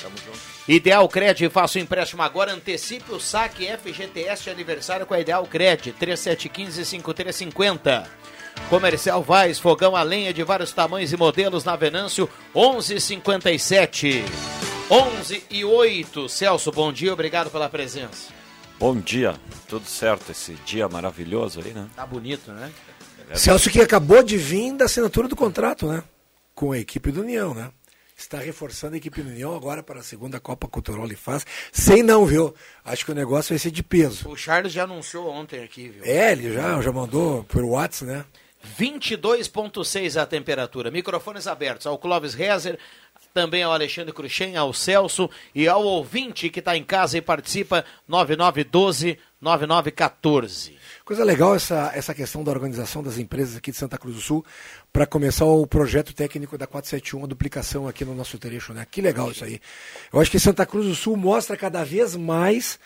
Ideal Cred, faça o empréstimo agora, antecipe o saque FGTS de aniversário com a Ideal Cred, 3715-5350. Comercial Vaz, fogão a lenha de vários tamanhos e modelos na Venâncio, 1157. 11 e 8. Celso, bom dia, obrigado pela presença. Bom dia, tudo certo esse dia maravilhoso aí, né? Tá bonito, né? É Celso que acabou de vir da assinatura do contrato, né? Com a equipe do União, né? Está reforçando a equipe do União agora para a segunda Copa Cultural e faz. Sem não, viu? Acho que o negócio vai ser de peso. O Charles já anunciou ontem aqui, viu? É, ele já, já mandou por WhatsApp, né? 22,6 a temperatura. Microfones abertos ao Clóvis Rezer, também ao Alexandre Cruxem, ao Celso e ao ouvinte que está em casa e participa, 9912-9914. Coisa legal essa, essa questão da organização das empresas aqui de Santa Cruz do Sul para começar o projeto técnico da 471, a duplicação aqui no nosso trecho, né? Que legal isso aí. Eu acho que Santa Cruz do Sul mostra cada vez mais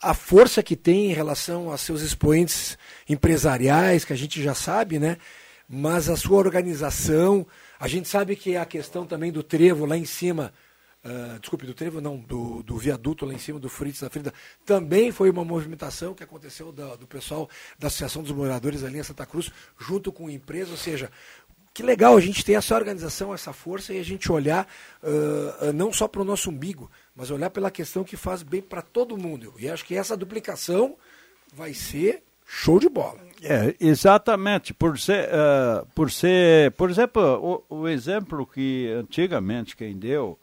a força que tem em relação a seus expoentes empresariais, que a gente já sabe, né? Mas a sua organização, a gente sabe que a questão também do trevo lá em cima, uh, desculpe, do trevo não, do, do, viaduto lá em cima do Fritz da Frida, também foi uma movimentação que aconteceu do, do pessoal da Associação dos Moradores ali em Santa Cruz, junto com empresa, ou seja, que legal a gente ter essa organização, essa força e a gente olhar uh, não só para o nosso umbigo, mas olhar pela questão que faz bem para todo mundo. E acho que essa duplicação vai ser show de bola. É, exatamente, por ser, uh, por ser, por exemplo, o, o, exemplo que antigamente quem deu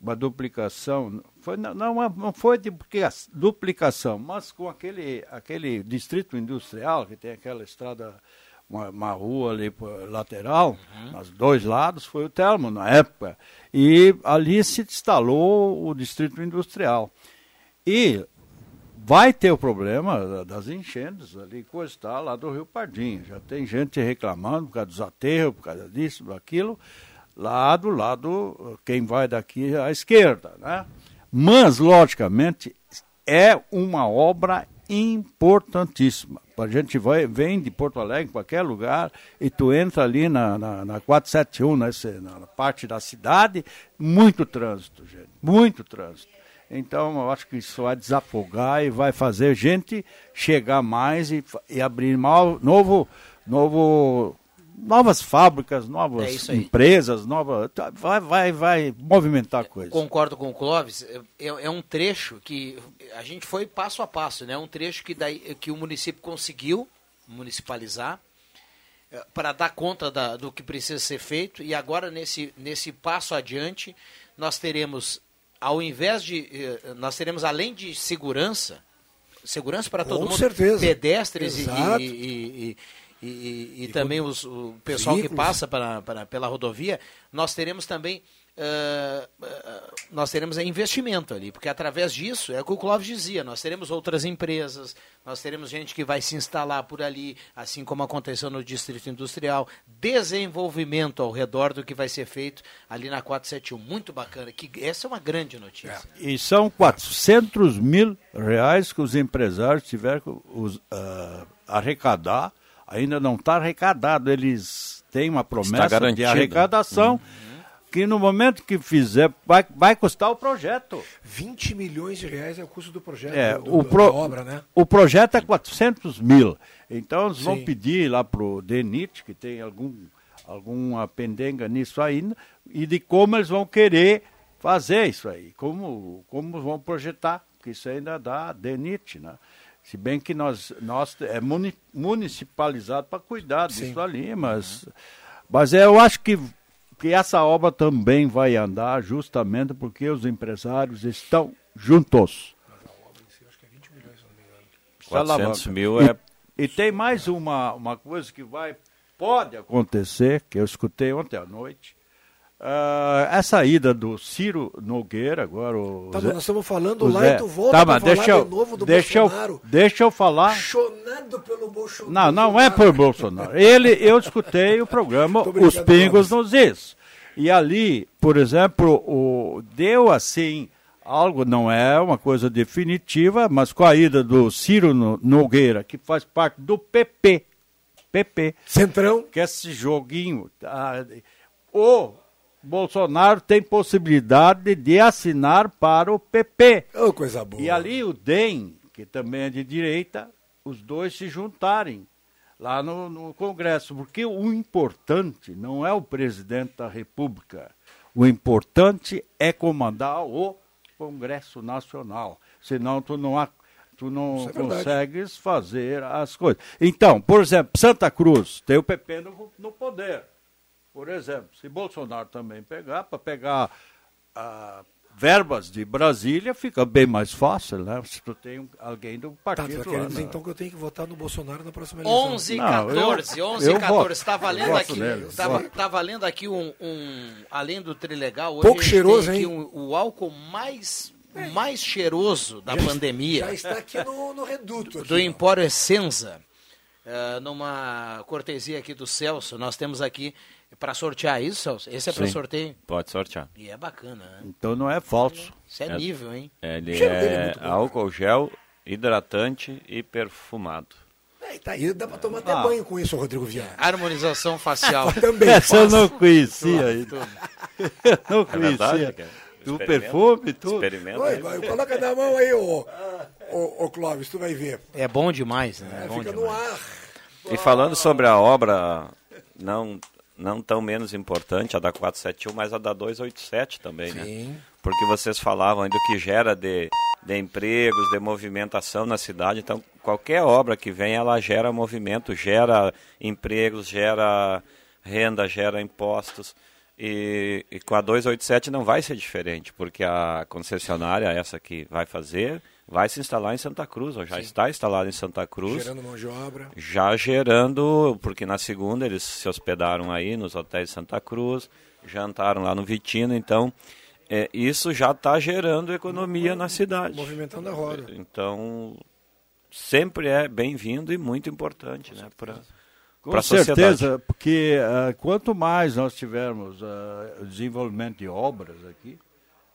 uma duplicação, foi, não, não foi duplicação, mas com aquele, aquele distrito industrial que tem aquela estrada uma, uma rua ali lateral, uhum. nos dois lados, foi o Telmo na época. E ali se instalou o distrito industrial. E vai ter o problema das enchentes ali, coisa está lá do Rio Pardinho. Já tem gente reclamando por causa dos aterros, por causa disso, daquilo, lá do lado, quem vai daqui à esquerda, né? Mas, logicamente, é uma obra importantíssima. A gente vai, vem de Porto Alegre, qualquer lugar, e tu entra ali na, na, na 471, nessa, na parte da cidade, muito trânsito, gente, muito trânsito. Então, eu acho que isso vai desafogar e vai fazer gente chegar mais e, e abrir mal, novo, novo novas fábricas, novas é empresas, novas, tá, vai, vai, vai movimentar coisas. Concordo com o Clóvis. É, é, um trecho que a gente foi passo a passo, né? Um trecho que, daí, que o município conseguiu municipalizar é, para dar conta da, do que precisa ser feito e agora nesse, nesse passo adiante nós teremos ao invés de nós teremos além de segurança segurança para todo com mundo certeza. pedestres e, e, e, e, e, e também os, o pessoal Veículos. que passa para, para, pela rodovia, nós teremos também Uh, uh, nós teremos investimento ali, porque através disso, é o que o Clóvis dizia, nós teremos outras empresas, nós teremos gente que vai se instalar por ali, assim como aconteceu no Distrito Industrial, desenvolvimento ao redor do que vai ser feito ali na 471. Muito bacana, que essa é uma grande notícia. É. E são 400 mil reais que os empresários tiveram que uh, arrecadar, ainda não está arrecadado, eles têm uma promessa de arrecadação. Uhum que no momento que fizer, vai, vai custar o projeto. 20 milhões de reais é o custo do projeto, é, do, o pro, da obra, né? O projeto é 400 mil. Então eles Sim. vão pedir lá para o DENIT, que tem algum, alguma pendenga nisso ainda, e de como eles vão querer fazer isso aí, como, como vão projetar, porque isso ainda dá DENIT, né? Se bem que nós, nós é municipalizado para cuidar Sim. disso ali, mas, mas é, eu acho que que essa obra também vai andar justamente porque os empresários estão juntos. Mas a obra em si, acho que é 20 milhões, se não me engano. 400 mil é... E, e tem mais uma, uma coisa que vai, pode acontecer, que eu escutei ontem à noite, Uh, essa ida do Ciro Nogueira, agora o. Tá, Zé, nós estamos falando lá Zé, e tu volta tá, mas deixa eu, de novo do deixa Bolsonaro. Eu, deixa eu falar. Chonado pelo Bolsonaro. Não, não é por Bolsonaro. Ele, eu escutei o programa Os Pingos nos Is. E ali, por exemplo, o, deu assim algo, não é uma coisa definitiva, mas com a ida do Ciro Nogueira, que faz parte do PP. PP. Centrão. Que é esse joguinho. O Bolsonaro tem possibilidade de assinar para o PP. Oh, coisa boa. E ali o DEM, que também é de direita, os dois se juntarem lá no, no Congresso, porque o importante não é o presidente da República. O importante é comandar o Congresso Nacional. Senão tu não, tu não é consegues fazer as coisas. Então, por exemplo, Santa Cruz tem o PP no, no poder. Por exemplo, se Bolsonaro também pegar, para pegar ah, verbas de Brasília, fica bem mais fácil, né? Se tu tem alguém do tá, partido. Tá, lá, dizer, né? então que eu tenho que votar no Bolsonaro na próxima eleição. 11 e 14, eu, 11 e 14. Está valendo aqui, tá, tá, valendo aqui um, um, além do trilegal, hoje Pouco cheiroso, hein? Um, o álcool mais mais cheiroso da já, pandemia. Já está aqui no, no reduto. Aqui, do Empório Essenza. Uh, numa cortesia aqui do Celso, nós temos aqui para sortear isso, Celso? Esse é para sorteio? Pode sortear. E é bacana, né? Então não é falso. Isso é, é nível, hein? Ele é, é álcool gel, hidratante e perfumado. É, tá aí, dá para tomar até ah. banho com isso, Rodrigo Viana. Harmonização facial. Também Essa eu não conhecia ainda. eu não é conhecia. É do perfume, tudo. Experimenta. Vai, vai, coloca na mão aí, ô, ô, ô Clóvis, tu vai ver. É bom demais, né? É, bom fica demais. no ar. E falando sobre a obra, não não tão menos importante, a da 471, mas a da 287 também, né? Sim. né? Porque vocês falavam do que gera de, de empregos, de movimentação na cidade. Então, qualquer obra que vem, ela gera movimento, gera empregos, gera renda, gera impostos. E, e com a 287 não vai ser diferente, porque a concessionária, essa que vai fazer, vai se instalar em Santa Cruz, ou já Sim. está instalado em Santa Cruz. Gerando mão de obra. Já gerando, porque na segunda eles se hospedaram aí nos hotéis de Santa Cruz, jantaram lá no Vitino, então é, isso já está gerando economia na cidade. Movimentando a roda. Então, sempre é bem-vindo e muito importante, né, para com certeza, porque uh, quanto mais nós tivermos uh, desenvolvimento de obras aqui,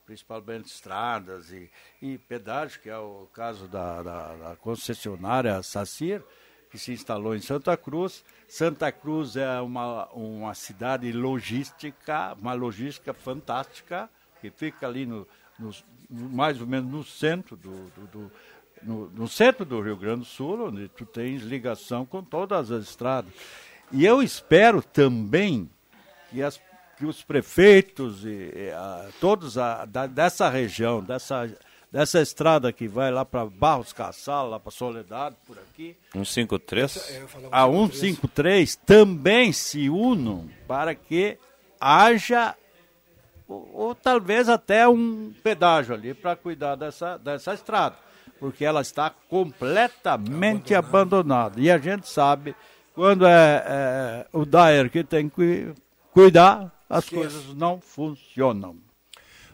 principalmente estradas e, e pedágio, que é o caso da, da, da concessionária Sacir, que se instalou em Santa Cruz. Santa Cruz é uma, uma cidade logística, uma logística fantástica, que fica ali no, no mais ou menos no centro do, do, do no, no, centro do Rio Grande do Sul, onde tu tens ligação com todas as estradas. E eu espero também que as que os prefeitos e, e a, todos a, da, dessa região, dessa, dessa estrada que vai lá para Barros Cassal, lá para Soledade, por aqui. 153? A 153 também se unam para que haja ou, ou talvez até um pedágio ali para cuidar dessa, dessa estrada, porque ela está completamente abandonada. abandonada. E a gente sabe, quando é, é o Daer que tem que cuidar, as Esqueço. coisas não funcionam.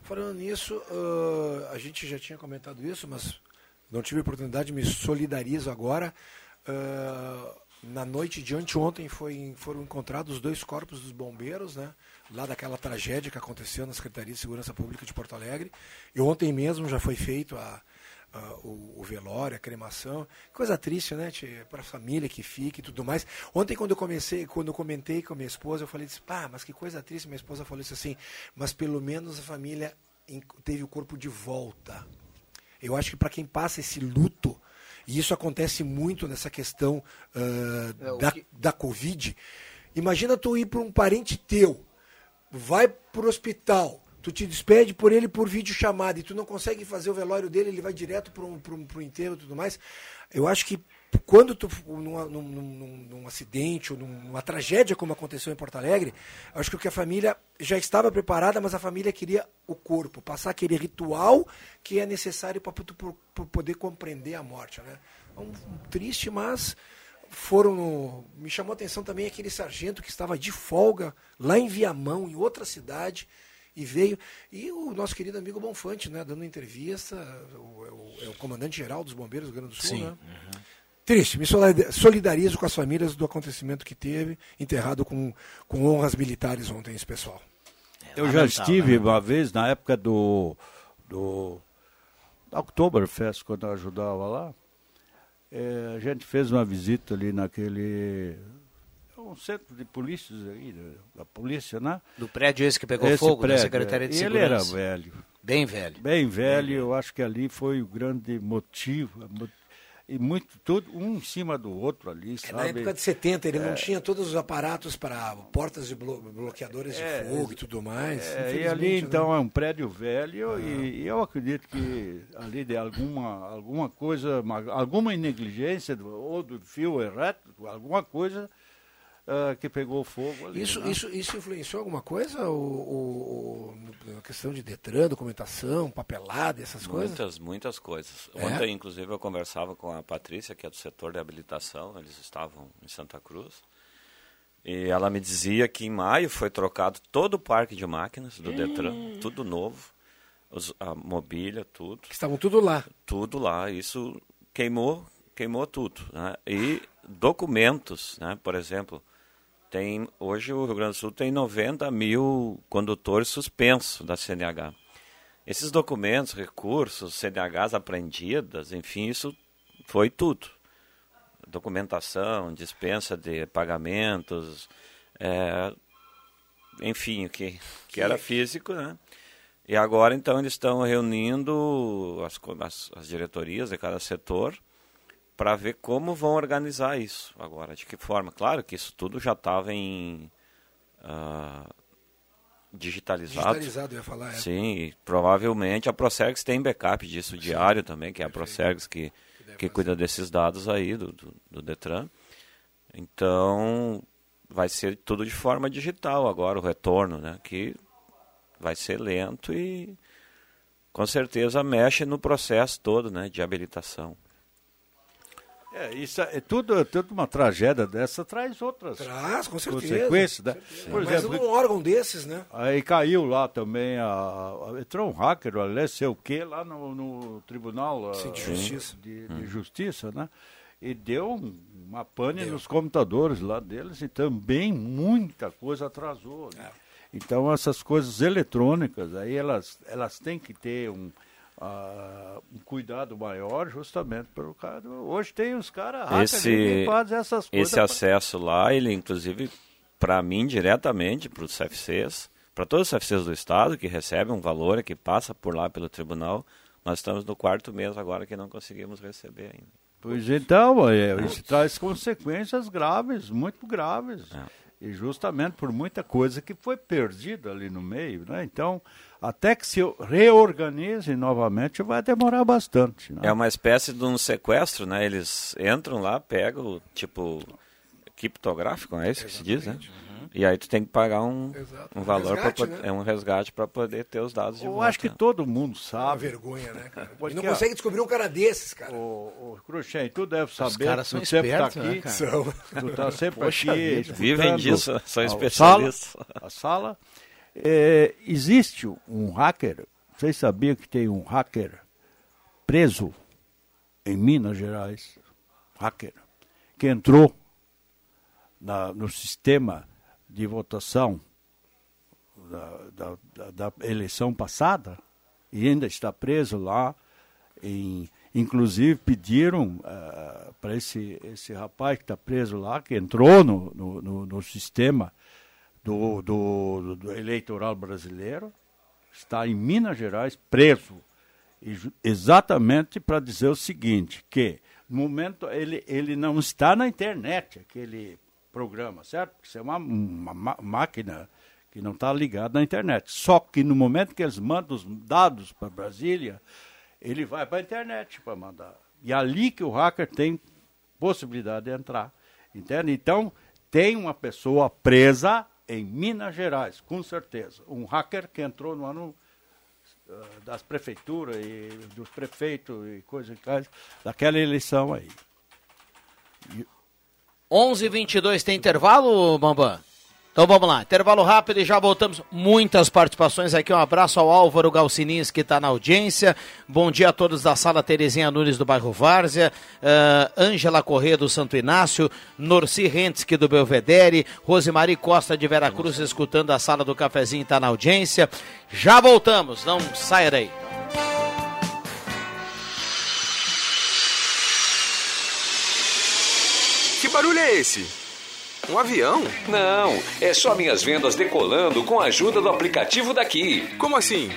Falando nisso, uh, a gente já tinha comentado isso, mas não tive oportunidade, me solidarizo agora. Uh, na noite de anteontem foi, foram encontrados dois corpos dos bombeiros, né? Lá daquela tragédia que aconteceu na Secretaria de Segurança Pública de Porto Alegre. E ontem mesmo já foi feito a, o, o, velório, a cremação. Coisa triste, né? Para a família que fica e tudo mais. Ontem, quando eu comecei, quando eu comentei com a minha esposa, eu falei assim, pá, mas que coisa triste. Minha esposa falou isso assim, mas pelo menos a família teve o corpo de volta. Eu acho que para quem passa esse luto, e isso acontece muito nessa questão uh, da, que... da Covid. Imagina tu ir para um parente teu, vai para o hospital, tu te despede por ele por vídeo chamada e tu não consegue fazer o velório dele, ele vai direto para um, um, um enterro e tudo mais. Eu acho que quando tu, num, num, num, num, acidente ou numa tragédia como aconteceu em Porto Alegre, acho que a família já estava preparada, mas a família queria o corpo, passar aquele ritual que é necessário para poder compreender a morte. Né? Um, um, triste, mas foram. No, me chamou a atenção também aquele sargento que estava de folga lá em Viamão, em outra cidade, e veio. E o nosso querido amigo Bonfante, né, dando entrevista, o, é o, é o comandante-geral dos Bombeiros do Rio Grande do Sul, Sim. né? Uhum. Triste, me solidarizo com as famílias do acontecimento que teve, enterrado com, com honras militares ontem, esse pessoal. É, Eu já estive né? uma vez na época do, do Oktoberfest, quando eu ajudava lá. É, a gente fez uma visita ali naquele um centro de polícias aí, da polícia, né? Do prédio esse que pegou esse fogo, prédio, da Secretaria de Segurança. Ele era velho. Bem velho. Bem velho, Bem eu acho que ali foi o grande motivo, e muito tudo um em cima do outro ali, sabe? É, na época de 70 ele é, não tinha todos os aparatos para portas de blo bloqueadores é, de fogo e tudo mais. É, e ali né? então é um prédio velho ah. e, e, eu acredito que ali de alguma alguma coisa, uma, alguma negligência do, ou do fio elétrico, alguma coisa uh, que pegou fogo ali. Isso, né? isso, isso influenciou alguma coisa? Ou, a questão de Detran, documentação, papelada, essas muitas, coisas? Muitas, muitas coisas. É? Ontem, inclusive, eu conversava com a Patrícia, que é do setor de habilitação, eles estavam em Santa Cruz. E ela me dizia que em maio foi trocado todo o parque de máquinas do Detran, tudo novo, os, a mobília, tudo. Que estavam tudo lá. Tudo lá. Isso queimou, queimou tudo. Né? E documentos, né? por exemplo, tem hoje o Rio Grande do Sul tem 90 mil condutores suspensos da CNH. Esses documentos, recursos, CNHs apreendidas, enfim, isso foi tudo. Documentação, dispensa de pagamentos, é, enfim, o que, que era físico, né? E agora, então, eles estão reunindo as, as, as diretorias de cada setor para ver como vão organizar isso agora, de que forma. Claro que isso tudo já estava em uh, digitalizado. Digitalizado, eu ia falar. É. Sim, provavelmente a Procergs tem backup disso Sim. diário também, que é a Procergs que, que, que cuida desses dados aí do, do, do Detran. Então, vai ser tudo de forma digital agora, o retorno, né? Que vai ser lento e com certeza mexe no processo todo, né, de habilitação. É, isso é tudo, tudo uma tragédia dessa traz outras traz, com certeza, consequências. Né? Por exemplo, Mas um órgão desses, né? Aí caiu lá também, a, a, entrou um hacker, aliás, sei o que, lá no, no Tribunal Sim, de, Justiça. De, de, Justiça, né? E deu uma pane deu. nos computadores lá deles e também muita coisa atrasou. Né? É. Então essas coisas eletrônicas, aí elas, elas têm que ter um uh, um cuidado maior justamente pelo cara. Hoje tem os caras esse, que fazem essas coisas. Esse acesso lá, ele inclusive, para mim, diretamente, para os CFCs, para todos os CFCs do Estado que recebem um valor que passa por lá pelo tribunal, nós estamos no quarto mês agora que não conseguimos receber ainda. Pois então, é, isso traz consequências graves, muito graves. É. E justamente por muita coisa que foi perdida ali no meio, né? Então, até que se reorganize novamente vai demorar bastante. Né? É uma espécie de um sequestro, né? Eles entram lá, pegam, tipo, criptográfico, é isso que se diz, né? E aí tu tem que pagar um, um valor, Resgate, pra, né? é um resgate para poder ter os dados de Eu volta. acho que todo mundo Uma sabe. vergonha, né, cara? Porque, E não ó, consegue descobrir um cara desses, cara. O, o Cruxem, tu deve saber. caras tu são sempre tá espertos, né, aqui. cara? São. Tu tá sempre Poxa aqui. Vivem disso, são a especialistas. Sala, a sala. É, existe um hacker. Vocês sabiam que tem um hacker preso em Minas Gerais? Hacker. Que entrou na- no sistema de votação da, da- da- eleição passada e ainda está preso lá. Em, inclusive pediram para esse, esse rapaz que está preso lá, que entrou no, no, no- no sistema do, do, do eleitoral brasileiro, está em Minas Gerais preso. Exatamente para dizer o seguinte, que no momento ele, ele não está na internet, aquele programa, certo? Porque é uma, uma ma- máquina que não está ligada na internet. Só que no momento que eles mandam os dados para Brasília, ele vai para a internet para mandar. E é ali que o hacker tem possibilidade de entrar. Entende? Então, tem uma pessoa presa em Minas Gerais, com certeza. Um hacker que entrou no ano ah, das prefeituras e dos prefeitos e coisas e tais, daquela eleição aí. 11 22 tem intervalo, Bambam? Então vamos lá, intervalo rápido e já voltamos. Muitas participações aqui. Um abraço ao Álvaro Galcinins, que está na audiência. Bom dia a todos da sala Terezinha Nunes do bairro Várzea. Ah, Ângela Corrêa do Santo Inácio. Norci Rentzke do Belvedere. Rosemary Costa de Veracruz, escutando a sala do cafezinho, está na audiência. Já voltamos, não saia daí. Que barulho é esse? Um avião? Não, é só minhas vendas decolando com a ajuda do aplicativo daqui. Como assim?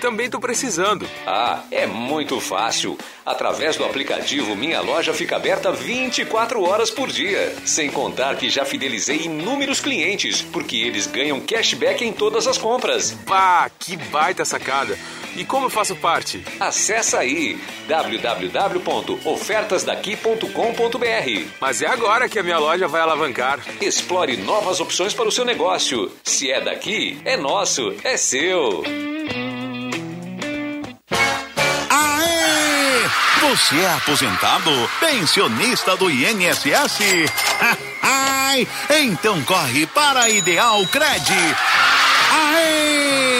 Também tô precisando. Ah, é muito fácil. Através do aplicativo, minha loja fica aberta 24 horas por dia. Sem contar que já fidelizei inúmeros clientes, porque eles ganham cashback em todas as compras. Pá, que baita sacada. E como eu faço parte? Acesse aí www.ofertasdaqui.com.br. Mas é agora que a minha loja vai alavancar. Explore novas opções para o seu negócio. Se é daqui, é nosso, é seu. Você é aposentado? Pensionista do INSS? Então corre para a Ideal Cred. Aê!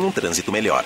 um trânsito melhor.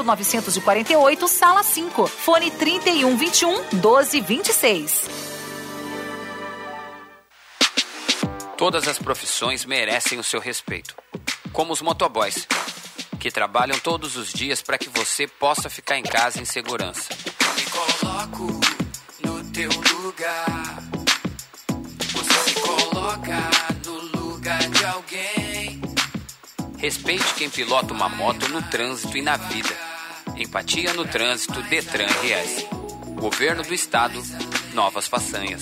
948, sala 5. Fone 3121 1226. Todas as profissões merecem o seu respeito. Como os motoboys, que trabalham todos os dias para que você possa ficar em casa em segurança. Me coloco no teu lugar. Você se coloca no lugar de alguém. Respeite quem pilota uma moto no trânsito e na vida. Empatia no trânsito Detran RS. Governo do Estado, novas façanhas.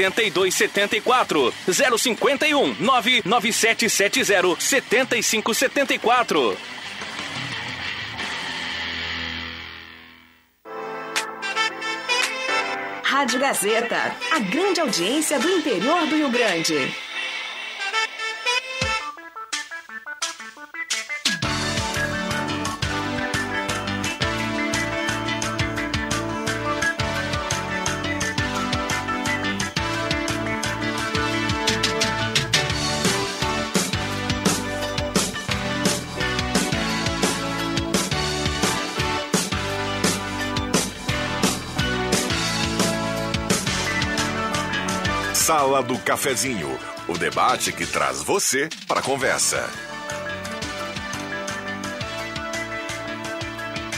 8274 051 99770 7574. Rádio Gazeta, a grande audiência do interior do Rio Grande. Sala do Cafezinho, o debate que traz você para a conversa.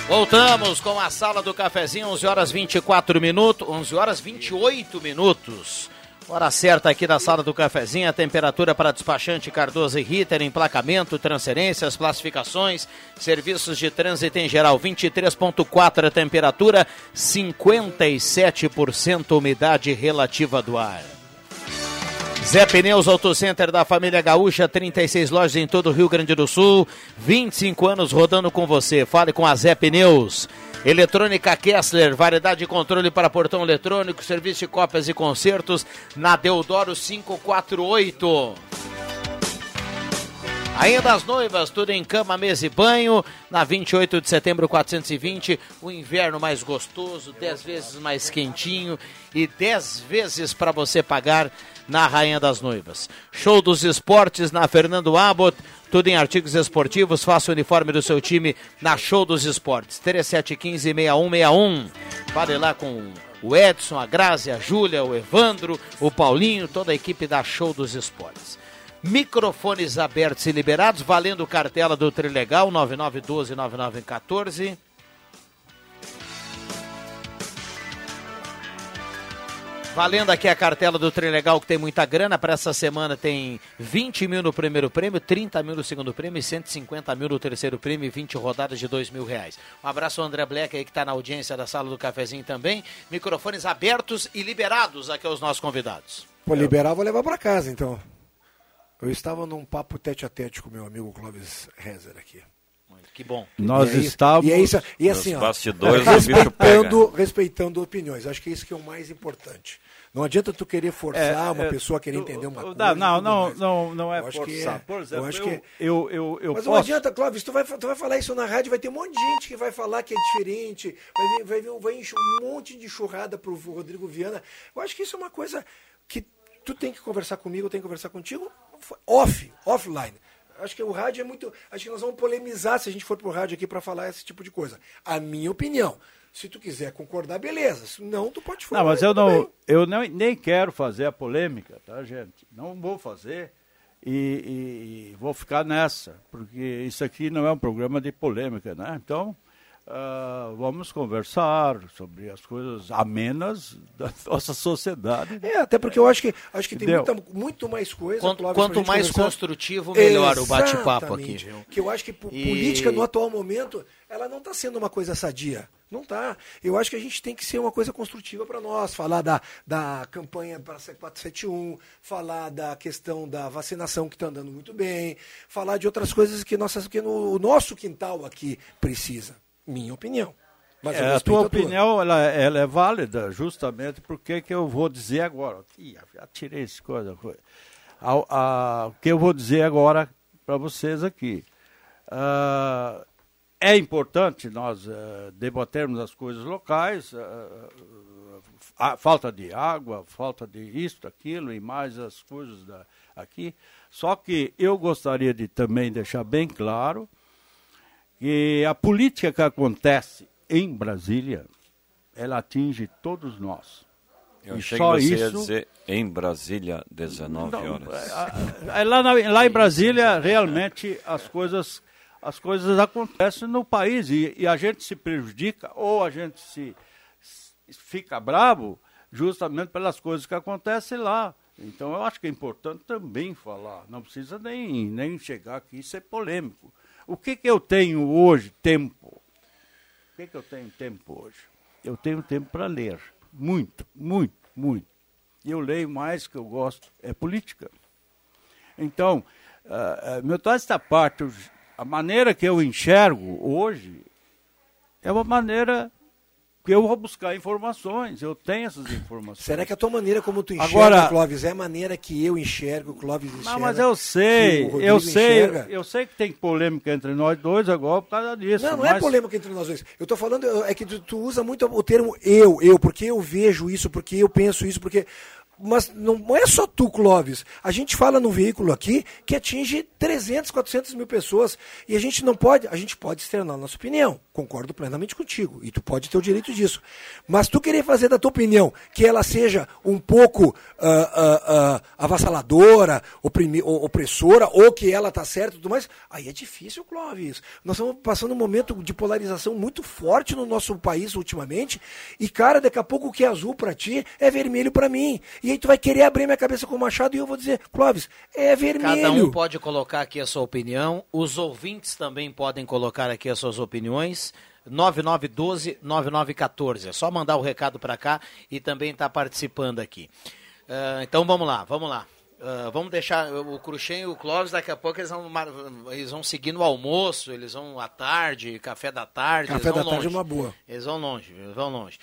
Voltamos com a Sala do Cafezinho, 11 horas 24 minutos, 11 horas 28 minutos. Hora certa aqui na Sala do Cafezinho, a temperatura para despachante Cardoso e Ritter, emplacamento, transferências, classificações, serviços de trânsito em geral, 23.4 a temperatura, 57% umidade relativa do ar. Zé Pneus Auto Center da família Gaúcha, 36 lojas em todo o Rio Grande do Sul, 25 anos rodando com você. Fale com a Zé Pneus. Eletrônica Kessler, variedade de controle para portão eletrônico, serviço de cópias e concertos na Deodoro 548. Ainda as noivas, tudo em cama, mesa e banho. Na 28 de setembro, 420. O inverno mais gostoso, 10 vezes mais quentinho e 10 vezes para você pagar na Rainha das Noivas. Show dos Esportes na Fernando Abbott. Tudo em artigos esportivos. Faça o uniforme do seu time na Show dos Esportes. 3715-6161. Vale lá com o Edson, a Grazi, a Júlia, o Evandro, o Paulinho, toda a equipe da Show dos Esportes. Microfones abertos e liberados, valendo cartela do Trilegal 9912-9914. Valendo aqui a cartela do Trem Legal, que tem muita grana. Para essa semana tem 20 mil no primeiro prêmio, 30 mil no segundo prêmio e 150 mil no terceiro prêmio e 20 rodadas de 2 mil reais. Um abraço ao André Black aí que está na audiência da sala do cafezinho também. Microfones abertos e liberados aqui aos nossos convidados. Pô, liberar, vou levar para casa então. Eu estava num papo tete a tete com meu amigo Clóvis Rezer aqui. Que bom. Nós e é estávamos. E, é isso, e assim, ó, bastidores, respeitando, respeitando opiniões. Acho que isso que é o mais importante. Não adianta tu querer forçar É, uma é, pessoa a querer entender uma coisa. não, não, mais. não, não é Eu acho que forçar. é. Por exemplo, eu acho eu- que... eu, eu, eu Mas não posso- adianta, Clóvis, tu vai, tu vai falar isso na rádio, vai ter um monte de gente que vai falar que é diferente, vai vir, vai vir, vai encher um monte de churrada pro Rodrigo Viana. Eu acho que isso é uma coisa que tu tem que conversar comigo, eu tenho que conversar contigo, off, offline. Acho que o rádio é muito. Acho que nós vamos polemizar se a gente for pro rádio aqui para falar esse tipo de coisa. A minha opinião. Se tu quiser concordar, beleza. Se não, tu pode falar. Não, mas eu não, eu não, nem quero fazer a polêmica, tá, gente? Não vou fazer e, e- e vou ficar nessa, porque isso aqui não é um programa de polêmica, né? Então, ah, vamos conversar sobre as coisas amenas da nossa sociedade. É, até porque eu acho que, acho que tem muita, muito mais coisa. Quanto- Clóvis, quanto mais conversar. construtivo, melhor o bate-papo aqui, Exatamente. viu? Que eu acho que E- política no atual momento, ela não está sendo uma coisa sadia. Não está. Eu acho que a gente tem que ser uma coisa construtiva para nós. Falar da, da campanha para 471, falar da questão da vacinação que está andando muito bem, falar de outras coisas que, nossas, que no, o nosso quintal aqui precisa. Minha opinião. Mas É, a tua opinião ela, ela é válida justamente porque que eu vou dizer agora. Ih, já tirei essa coisa. A- a- o que eu vou dizer agora para vocês aqui. Ah, é importante nós eh, debatermos as coisas locais, ah, a falta de água, falta de isto, aquilo e mais as coisas da aqui. Só que eu gostaria de também deixar bem claro que a política que acontece em Brasília, ela atinge todos nós. Eu achei que você isso... ia dizer em Brasília, 19 Não, horas. É, é, lá, na, lá em Brasília, realmente, as coisas, as coisas acontecem no país e, e a gente se prejudica ou a gente se, se fica bravo justamente pelas coisas que acontecem lá. Então, eu acho que é importante também falar. Não precisa nem, nem chegar aqui e ser polêmico. O que, que eu tenho hoje, tempo? O que, que eu tenho tempo hoje? Eu tenho tempo para ler. Muito, muito, muito. E eu leio mais que eu gosto, é política. Então, uh, meu esta parte, a maneira que eu enxergo hoje é uma maneira que eu vou buscar informações, eu tenho essas informações. Será que a tua maneira como tu enxerga, Agora, Clóvis, é a maneira que eu enxergo, o Clóvis enxerga? Não, mas eu sei, eu sei, enxerga? eu sei que tem polêmica entre nós dois agora por causa disso. Não, não mas... é polêmica entre nós dois. Eu estou falando, é que tu, tu usa muito o termo eu, eu, porque eu vejo isso, porque eu penso isso, porque mas não é só tu, Clóvis. A gente fala no veículo aqui que atinge 300, 400 mil pessoas e a gente não pode, a gente pode externar nossa opinião. Concordo plenamente contigo e tu pode ter o direito disso. Mas tu querer fazer da tua opinião que ela seja um pouco uh, uh, uh, avassaladora, opressora ou que ela tá certa e tudo mais, aí é difícil, Clóvis. Nós estamos passando um momento de polarização muito forte no nosso país ultimamente e, cara, daqui a pouco o que é azul para ti é vermelho para mim. E aí tu vai querer abrir minha cabeça com o machado e eu vou dizer, Clóvis, é vermelho. Cada um pode colocar aqui a sua opinião, os ouvintes também podem colocar aqui as suas opiniões. 9912-9914. É só mandar o recado para cá e também estar tá participando aqui. Uh, então vamos lá, vamos lá. Uh, vamos deixar o Cruxem e o Clóvis, daqui a pouco eles vão, eles vão seguir no almoço, eles vão à tarde, café da tarde. Café da longe. tarde é uma boa. Eles vão longe, eles vão longe.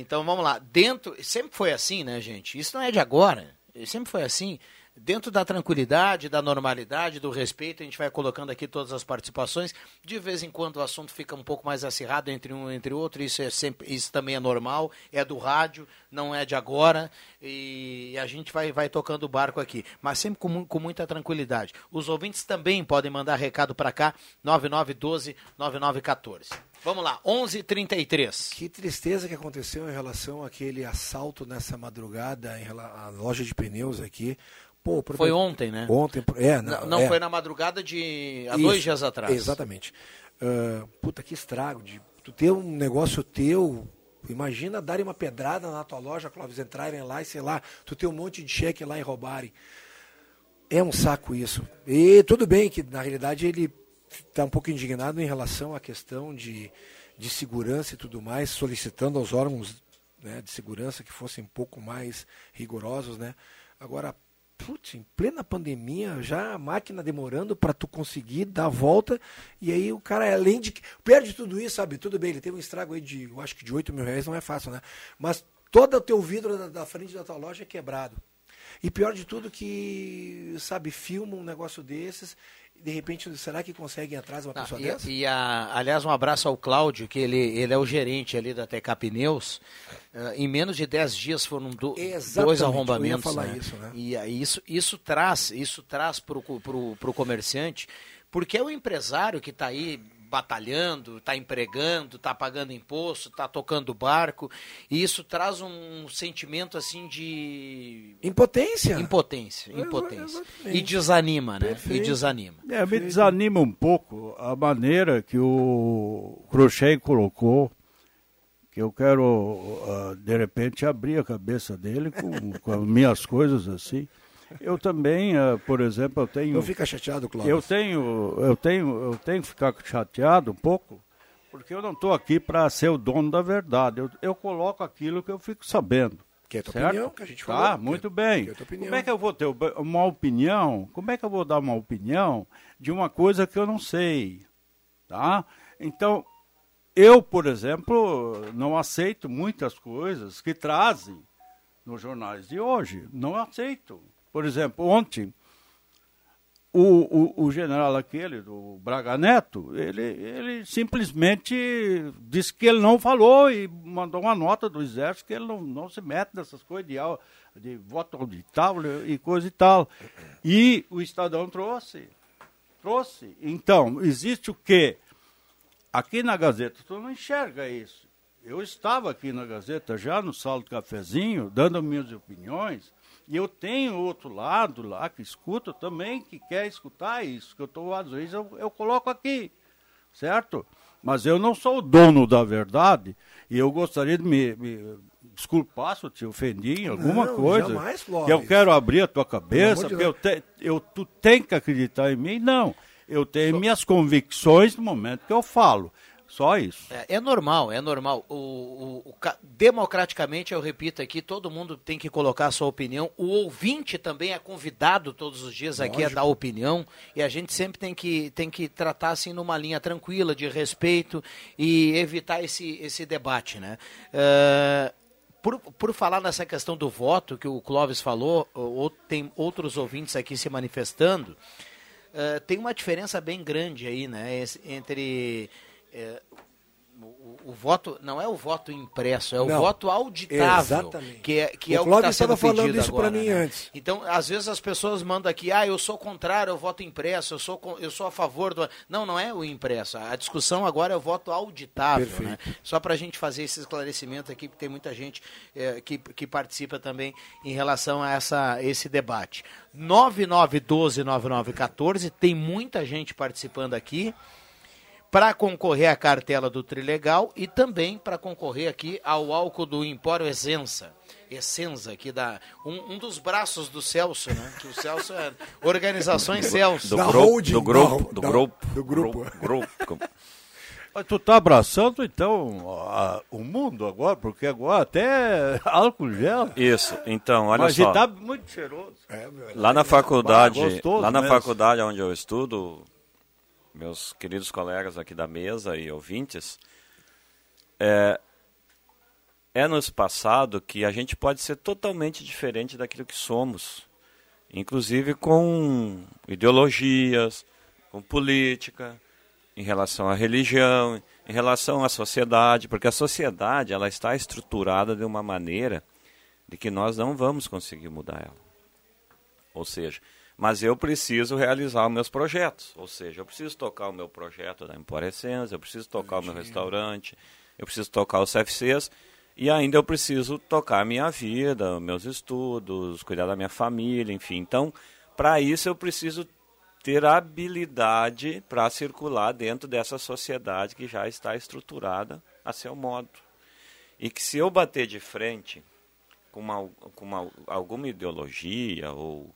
Então vamos lá. Dentro. Sempre foi assim, né, gente? Isso não é de agora. Sempre foi assim. Dentro da tranquilidade, da normalidade, do respeito, a gente vai colocando aqui todas as participações. De vez em quando o assunto fica um pouco mais acirrado entre um e entre outro, isso, é sempre, isso também é normal, é do rádio, não é de agora, e a gente vai, vai tocando o barco aqui, mas sempre com, com muita tranquilidade. Os ouvintes também podem mandar recado para cá, 9912-9914. Vamos lá, 11:33. Que tristeza que aconteceu em relação àquele assalto nessa madrugada em à loja de pneus aqui. Pô, foi ontem, né? Ontem, é, não, não, não é. foi na madrugada de há Isso, dois dias atrás. Exatamente. Uh, puta que estrago de tu ter um negócio teu. Imagina darem uma pedrada na tua loja, Clóvis, entrarem lá e sei lá, tu ter um monte de cheque lá e roubarem. É um saco isso. E tudo bem que na realidade ele está um pouco indignado em relação à questão de, de segurança e tudo mais, solicitando aos órgãos né, de segurança que fossem um pouco mais rigorosos, né? Agora, putz, em plena pandemia, já a máquina demorando para tu conseguir dar a volta, e aí o cara, além de. Perde tudo isso, sabe? Tudo bem, ele teve um estrago aí de, eu acho que de 8 mil reais, não é fácil, né? Mas todo o teu vidro da, da frente da tua loja é quebrado. E pior de tudo que, sabe, filma um negócio desses de repente, será que conseguem atrás uma pessoa e, dessa? E, a, aliás, um abraço ao Cláudio, que ele, ele é o gerente ali da TK Pneus. Uh, em menos de 10 dias foram do, dois arrombamentos. Né? Isso, né? E uh, isso, isso traz, isso traz para o comerciante, porque é o empresário que está aí batalhando, está empregando, está pagando imposto, está tocando barco, e isso traz um sentimento assim de impotência, impotência, impotência, e desanima, né? Perfeito. E desanima. É, me desanima um pouco a maneira que o Crochet colocou que eu quero uh, de repente abrir a cabeça dele com, com as minhas coisas assim. Eu também, uh, por exemplo, eu tenho. Não fica chateado, Cláudio. Eu tenho, eu tenho, eu tenho que ficar chateado um pouco, porque eu não estou aqui para ser o dono da verdade. Eu, eu coloco aquilo que eu fico sabendo. Que é a tua certo? opinião, que a gente falou. Tá, muito bem. Que como é que eu vou ter uma opinião? Como é que eu vou dar uma opinião de uma coisa que eu não sei? Tá? Então, eu, por exemplo, não aceito muitas coisas que trazem nos jornais de hoje. Não aceito. Por exemplo, ontem, o, o, o, general aquele, do Braga Neto, ele, ele simplesmente disse que ele não falou e mandou uma nota do exército que ele não, não se mete nessas coisas de de voto auditável e coisa e tal. E o Estadão trouxe. Trouxe. Então, existe o quê? Aqui na Gazeta, tu não enxerga isso. Eu estava aqui na Gazeta já no saldo cafezinho, dando minhas opiniões, e eu tenho outro lado lá que escuta também, que quer escutar isso, que eu estou, às vezes, eu, eu coloco aqui, certo? Mas eu não sou o dono da verdade, e eu gostaria de me, me desculpar se eu te ofendi em alguma Não, coisa. jamais, que eu quero abrir a tua cabeça, porque eu, te, eu, tu tem que acreditar em mim. Não, eu tenho minhas convicções no momento que eu falo. Só isso. É, é normal, é normal. O, o- o ca- democraticamente, eu repito aqui, todo mundo tem que colocar a sua opinião. O ouvinte também é convidado todos os dias aqui a Lógico. dar opinião. E a gente sempre tem que, tem que tratar assim numa linha tranquila, de respeito e evitar esse, esse debate, né? É, por, por falar nessa questão do voto que o Clóvis falou, ou, tem outros ouvintes aqui se manifestando, eh, tem uma diferença bem grande aí, né? esse- entre eh, o, o- voto, não é o voto impresso, é o Não. voto auditável. Exatamente. Que é, que O é o que está sendo estava falando isso pra agora, mim né? antes. Então, às vezes as pessoas mandam aqui, ah, eu sou contrário ao voto impresso, eu sou, eu sou a favor do. Não, não é o impresso. A discussão agora é o voto auditável. Né? Só para a gente fazer esse esclarecimento aqui, porque tem muita gente eh, que, que participa também em relação a essa, esse debate. 9912-9914, tem muita gente participando aqui para concorrer à cartela do Trilegal e também para concorrer aqui ao álcool do Empório Essenza. Essenza, aqui da um, um dos braços do Celso, né? Que o Celso é Organizações Celso. Do grupo, do grupo, do grupo, do grupo, grupo. Mas tu tá abraçando, então, a- o mundo agora, porque agora até álcool gel. Isso, então, olha Mas só. tá muito cheiroso. Lá na faculdade, gostoso lá na mesmo. faculdade onde eu estudo, meus queridos colegas aqui da mesa e ouvintes, é, é nos passado que a gente pode ser totalmente diferente daquilo que somos, inclusive com ideologias, com política, em relação à religião, em relação à sociedade, porque a sociedade ela está estruturada de uma maneira de que nós não vamos conseguir mudar ela. Ou seja, mas eu preciso realizar os meus projetos. Ou seja, eu preciso tocar o meu projeto da Emporecência, eu preciso tocar o meu restaurante, eu preciso tocar os CFCs e ainda eu preciso tocar a minha vida, meus estudos, cuidar da minha família, enfim. Então, para isso eu preciso ter habilidade para circular dentro dessa sociedade que já está estruturada a seu modo. E que se eu bater de frente com, uma, com uma, alguma ideologia ou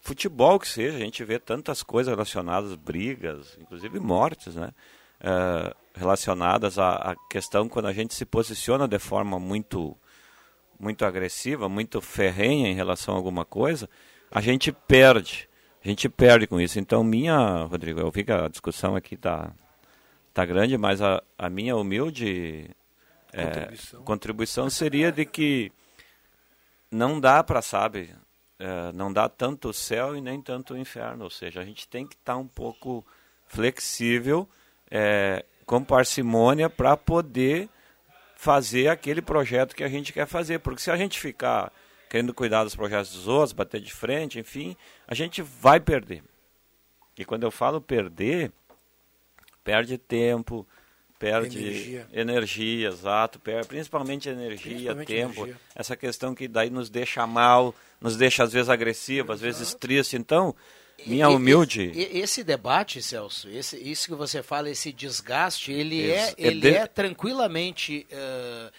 futebol que seja, a gente vê tantas coisas relacionadas, brigas, inclusive mortes, né? Eh, relacionadas à, à questão quando a gente se posiciona de forma muito muito agressiva, muito ferrenha em relação a alguma coisa, a gente perde. A gente perde com isso. Então, minha, Rodrigo, eu vi que a discussão aqui tá, tá grande, mas a, a minha humilde eh, Contribuição. contribuição seria de que não dá para, sabe, eh, não dá tanto o céu e nem tanto o inferno. Ou seja, a gente tem que estar um pouco flexível, eh, com parcimônia, para poder fazer aquele projeto que a gente quer fazer. Porque se a gente ficar querendo cuidar dos projetos dos outros, bater de frente, enfim, a gente vai perder. E quando eu falo perder, perde tempo, perde Energia. energia, exato, perde principalmente energia, Principalmente tempo, energia. essa questão que daí nos deixa mal, nos deixa às vezes agressivo, às vezes triste. Então, minha humilde, e- Esse debate, Celso, esse, isso que você fala, esse desgaste, ele é, é ele de- é tranquilamente. eh,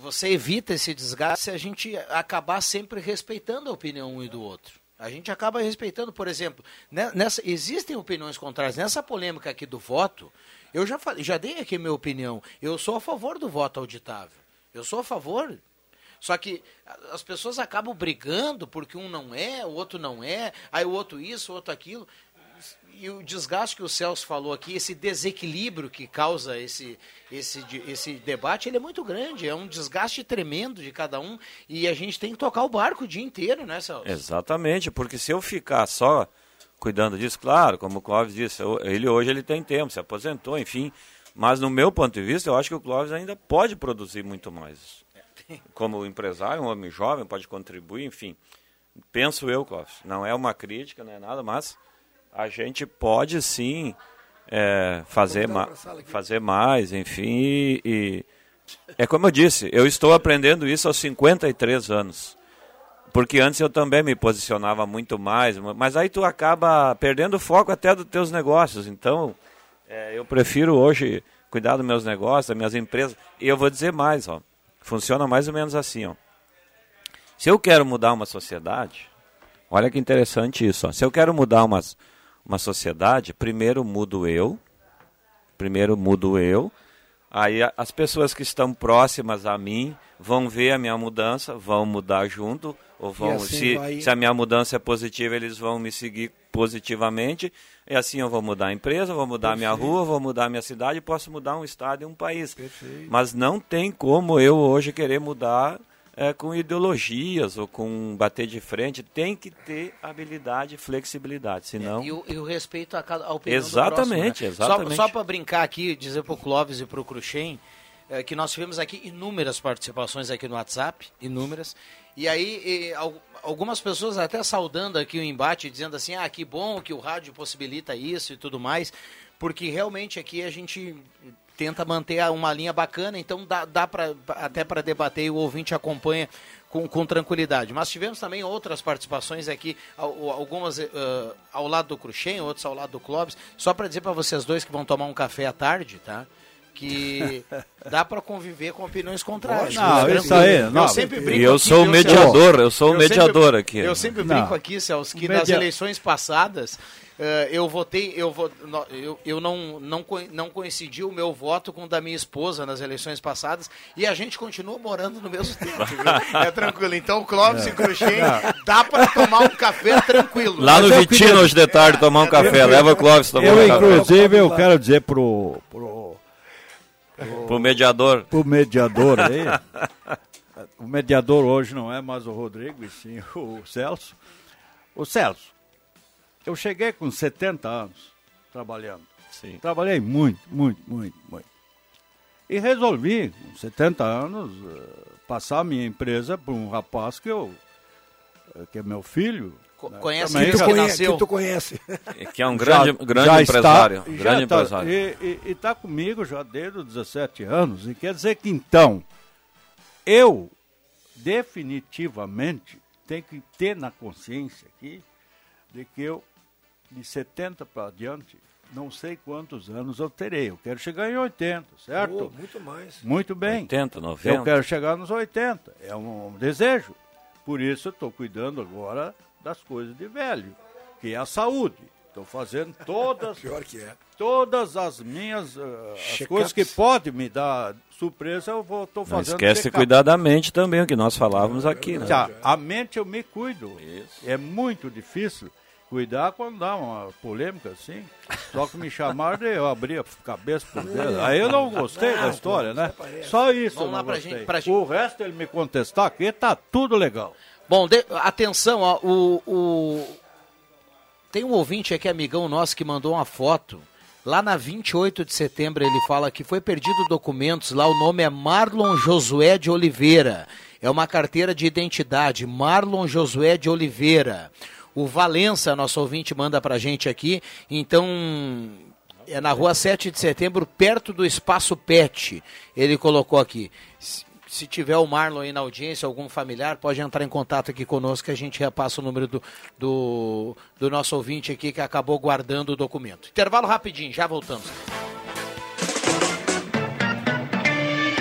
você evita esse desgaste se a gente acabar sempre respeitando a opinião um e do outro. A gente acaba respeitando, por exemplo, nessa, existem opiniões contrárias. Nessa polêmica aqui do voto, eu já, falei, já dei aqui minha opinião. Eu sou a favor do voto auditável. Eu sou a favor. Só que as pessoas acabam brigando porque um não é, o outro não é, aí o outro isso, o outro aquilo. E o desgaste que o Celso falou aqui, esse desequilíbrio que causa esse, esse, esse debate, ele é muito grande. É um desgaste tremendo de cada um. E a gente tem que tocar o barco o dia inteiro, né, Celso? exatamente, porque se eu ficar só cuidando disso, claro, como o Clóvis disse, ele hoje ele tem tempo, se aposentou, enfim, mas no meu ponto de vista, eu acho que o Clóvis ainda pode produzir muito mais. como empresário, um homem jovem, pode contribuir, enfim. Penso eu, Clóvis, não é uma crítica, não é nada, mas a gente pode sim é, fazer, ma fazer mais, enfim, e, e é como eu disse, eu estou aprendendo isso aos 53 anos. Porque antes eu também me posicionava muito mais, mas aí tu acaba perdendo o foco até dos teus negócios. Então, é, eu prefiro hoje cuidar dos meus negócios, das minhas empresas. E eu vou dizer mais, ó. Funciona mais ou menos assim, ó. Se eu quero mudar uma sociedade, olha que interessante isso, ó. Se eu quero mudar uma, uma sociedade, primeiro mudo eu, primeiro mudo eu, aí as pessoas que estão próximas a mim vão ver a minha mudança, vão mudar junto, ou vão, assim se, vai... se a minha mudança é positiva, eles vão me seguir positivamente, e assim eu vou mudar a empresa, vou mudar a minha rua, vou mudar a minha cidade, posso mudar um estado e um país. Perfeito. Mas não tem como eu hoje querer mudar é, com ideologias ou com bater de frente, tem que ter habilidade e flexibilidade, senão... É, e, o, e, o, respeito a cada, opinião Exatamente, próximo, né? exatamente. Só, só para brincar aqui, dizer para o Clóvis e para o Cruxem, é, que nós tivemos aqui inúmeras participações aqui no WhatsApp, inúmeras, e aí e, algumas pessoas até saudando aqui o embate, dizendo assim, ah, que bom que o rádio possibilita isso e tudo mais, porque realmente aqui a gente tenta manter uma linha bacana, então dá, dá pra, até para debater e o ouvinte acompanha com, com, tranquilidade. Mas tivemos também outras participações aqui, algumas uh, ao lado do Cruxem, outras ao lado do Clóvis. Só para dizer para vocês dois que vão tomar um café à tarde, tá? que dá para conviver com opiniões contrárias. Não, isso aí. Não. Eu sempre brinco. E eu sou o mediador, eu sou o mediador sempre, aqui. Eu sempre brinco não. aqui, Celso, que nas eleições passadas eu votei, eu, eu, eu não, não, não coincidi o meu voto com o da minha esposa nas eleições passadas e a gente continua morando no mesmo tempo. Viu? É tranquilo. Então, Clóvis é. e Cruxem, dá para tomar um café tranquilo. Lá no Vitinho hoje de tarde tomar um café. Leva o Clóvis tomar eu, um café. Inclusive, eu quero dizer pro, pro, pro, pro mediador. Pro mediador aí. o mediador hoje não é mais o Rodrigo, e sim o Celso. O Celso, eu cheguei com 70 anos trabalhando. Sim. Trabalhei muito, muito, muito, muito. E resolvi, com 70 anos, uh, passar a minha empresa para um rapaz que eu uh, que é meu filho. Co né? Conhece que, tu conhece, que tu conhece. Que é um grande, já, grande já empresário. Está, grande tá, empresário. E está comigo já desde os 17 anos. E quer dizer que então, eu definitivamente tenho que ter na consciência aqui de que eu de 70 para adiante, não sei quantos anos eu terei. Eu quero chegar em 80, certo? Oh, muito mais. Muito bem. 80, 90. Eu quero chegar nos 80. É um, um desejo. Por isso eu estou cuidando agora das coisas de velho, que é a saúde. Estou fazendo todas, Pior que é. todas as minhas uh, as coisas que podem me dar surpresa, eu estou fazendo. Não esquece de cuidar da mente também, o que nós falávamos aqui, né? Já, a mente eu me cuido. Isso. É muito difícil cuidar quando dá uma polêmica assim. Só que me chamaram e eu abri a cabeça por dentro. Aí eu não gostei da história, né? Só isso Vamos lá gostei. Gente, gente... O resto ele me contestar aqui, tá tudo legal. Bom, de... atenção, ó, o, o... tem um ouvinte aqui, amigão nosso, que mandou uma foto. Lá na 28 de setembro ele fala que foi perdido documentos, lá o nome é Marlon Josué de Oliveira. É uma carteira de identidade, Marlon Josué de Oliveira. O Valença, nosso ouvinte, manda pra gente aqui. Então, é na rua 7 de setembro, perto do Espaço Pet. Ele colocou aqui. Se tiver o Marlon aí na audiência, algum familiar, pode entrar em contato aqui conosco que a gente repassa o número do, do, do nosso ouvinte aqui que acabou guardando o documento. Intervalo rapidinho, já voltamos.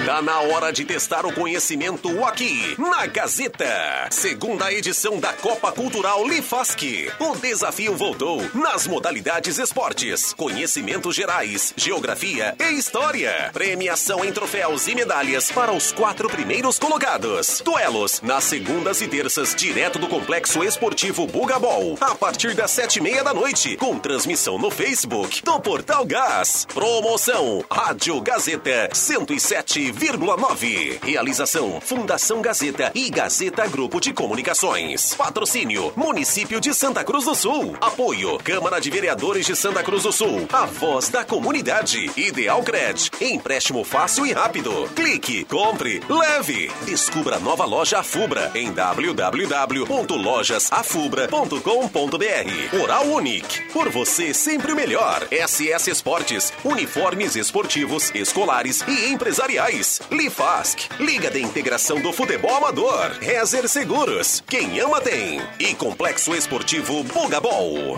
Tá na hora de testar o conhecimento aqui, na Gazeta. Segunda edição da Copa Cultural Lifask. O desafio voltou nas modalidades esportes, conhecimentos gerais, geografia e história. Premiação em troféus e medalhas para os quatro primeiros colocados. Duelos nas segundas e terças, direto do Complexo Esportivo Bugabol, a partir das sete e meia da noite, com transmissão no Facebook do Portal Gás. Promoção Rádio Gazeta 107 107,9. Realização Fundação Gazeta e Gazeta Grupo de Comunicações. Patrocínio Município de Santa Cruz do Sul. Apoio Câmara de Vereadores de Santa Cruz do Sul. A voz da comunidade. Ideal Cred. Empréstimo fácil e rápido. Clique, compre, leve. Descubra a nova loja Afubra em www.lojasafubra.com.br. Oral Unique. Por você sempre o melhor. SS Esportes. Uniformes esportivos, escolares e empresariais. Lifask. Liga de Integração do Futebol Amador. Rezer Seguros. Quem ama tem. E Complexo Esportivo Bugabol.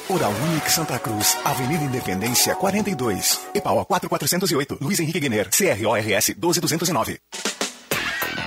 Oral Unique Santa Cruz, Avenida Independência 42, EPAO 4408, Luiz Henrique Guener, CRORS 12209.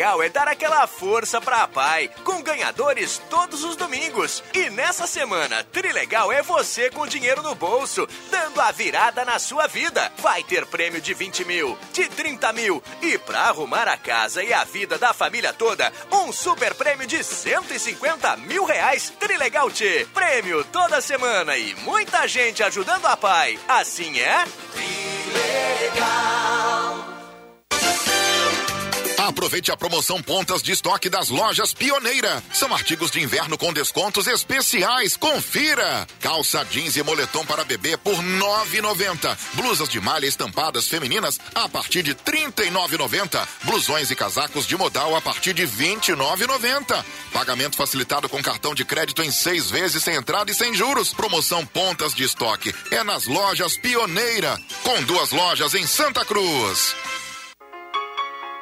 Legal é dar aquela força pra pai, com ganhadores todos os domingos. E nessa semana, Trilegal é você com dinheiro no bolso, dando a virada na sua vida. Vai ter prêmio de 20 mil, de 30 mil e pra arrumar a casa e a vida da família toda, um super prêmio de 150 mil reais. Trilegal T, prêmio toda semana e muita gente ajudando a pai. Assim é? Trilegal. Aproveite a promoção Pontas de Estoque das lojas Pioneira. São artigos de inverno com descontos especiais. Confira! Calça jeans e moletom para bebê por 9,90. Blusas de malha estampadas femininas a partir de 39,90. Blusões e casacos de modal a partir de 29,90. Pagamento facilitado com cartão de crédito em seis vezes sem entrada e sem juros. Promoção Pontas de Estoque é nas lojas Pioneira, com duas lojas em Santa Cruz.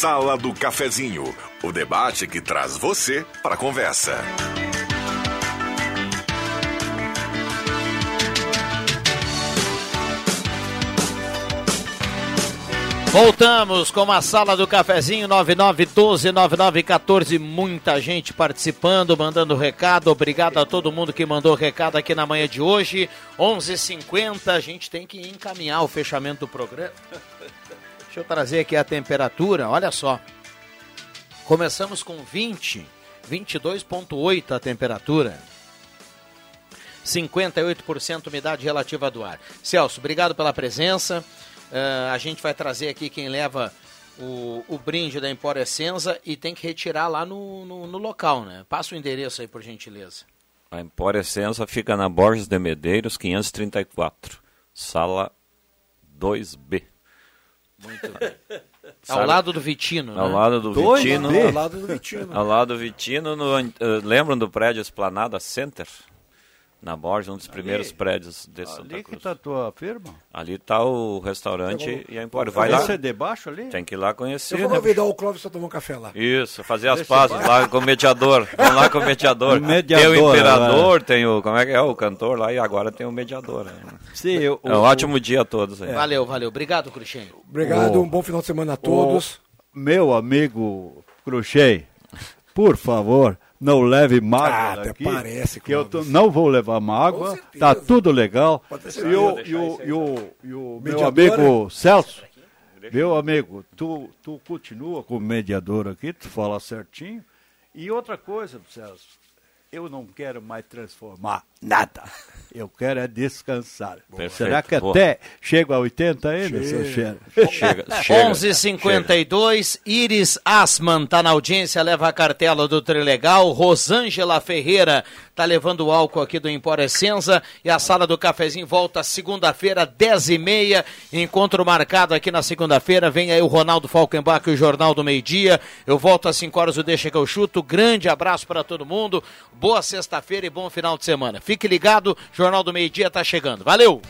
Sala do Cafezinho, o debate que traz você para a conversa. Voltamos com a sala do cafezinho 9912-9914. Muita gente participando, mandando recado. Obrigado a todo mundo que mandou recado aqui na manhã de hoje. 11:50 h 50 A gente tem que encaminhar o fechamento do programa. Deixa eu trazer aqui a temperatura. Olha só. Começamos com 20, 22,8 a temperatura. 58% umidade relativa do ar. Celso, obrigado pela presença. Uh, a gente vai trazer aqui quem leva o, o brinde da Empório Essenza e tem que retirar lá no, no, no, local, né? Passa o endereço aí, por gentileza. A Empório Essenza fica na Borges de Medeiros, 534, sala 2B. Muito bem. Ao lado do Vitino, né? Ao lado do Dois Vitino. Ao lado do Vitino. Ao lado do Vitino, no, uh, lembram do prédio Esplanada Center? Na Borges, um dos primeiros Ali? prédios de Santa Ali que Cruz. tá a tua firma? Ali tá o restaurante e a Empório. Vai lá. Você debaixo ali? Tem que ir lá conhecer. Eu vou né? convidar o Clóvis para tomar um café lá. Isso, fazer as Deixa pazes lá com o mediador. Vamos lá com o mediador. O mediador, tem o imperador, agora. tem o. Como é que é? O cantor lá e agora tem o mediador. né? Sim, eu- é um o- ótimo dia a todos aí. Valeu, valeu. Obrigado, Cruxem. Obrigado, O- um bom final de semana a todos. meu amigo Cruxei, por favor, não leve mágoa Ah, aqui. parece, que eu tô- não vou levar mágoa, tá tudo legal. E o, e o, e o, e o meu amigo Celso, meu amigo, tu, tu continua como mediador aqui, tu fala certinho. E outra coisa, Celso, eu não quero mais transformar nada. Eu quero é descansar. Perfeito, Será que boa. até chega a 80 ainda, seu Cheiro? Chega, 11:52 Iris Asman tá na audiência, leva a cartela do Trilegal. Rosângela Ferreira tá levando o álcool aqui do Empório Essenza. E a sala do cafezinho volta segunda-feira, 10h30. Encontro marcado aqui na segunda-feira. Vem aí o Ronaldo Falkenbach e o Jornal do Meio-Dia. Eu volto às 5 horas, o Deixa que eu chuto. Grande abraço para todo mundo. Boa sexta-feira e bom final de semana. Fique ligado, Jornal do Meio-Dia tá chegando. Valeu!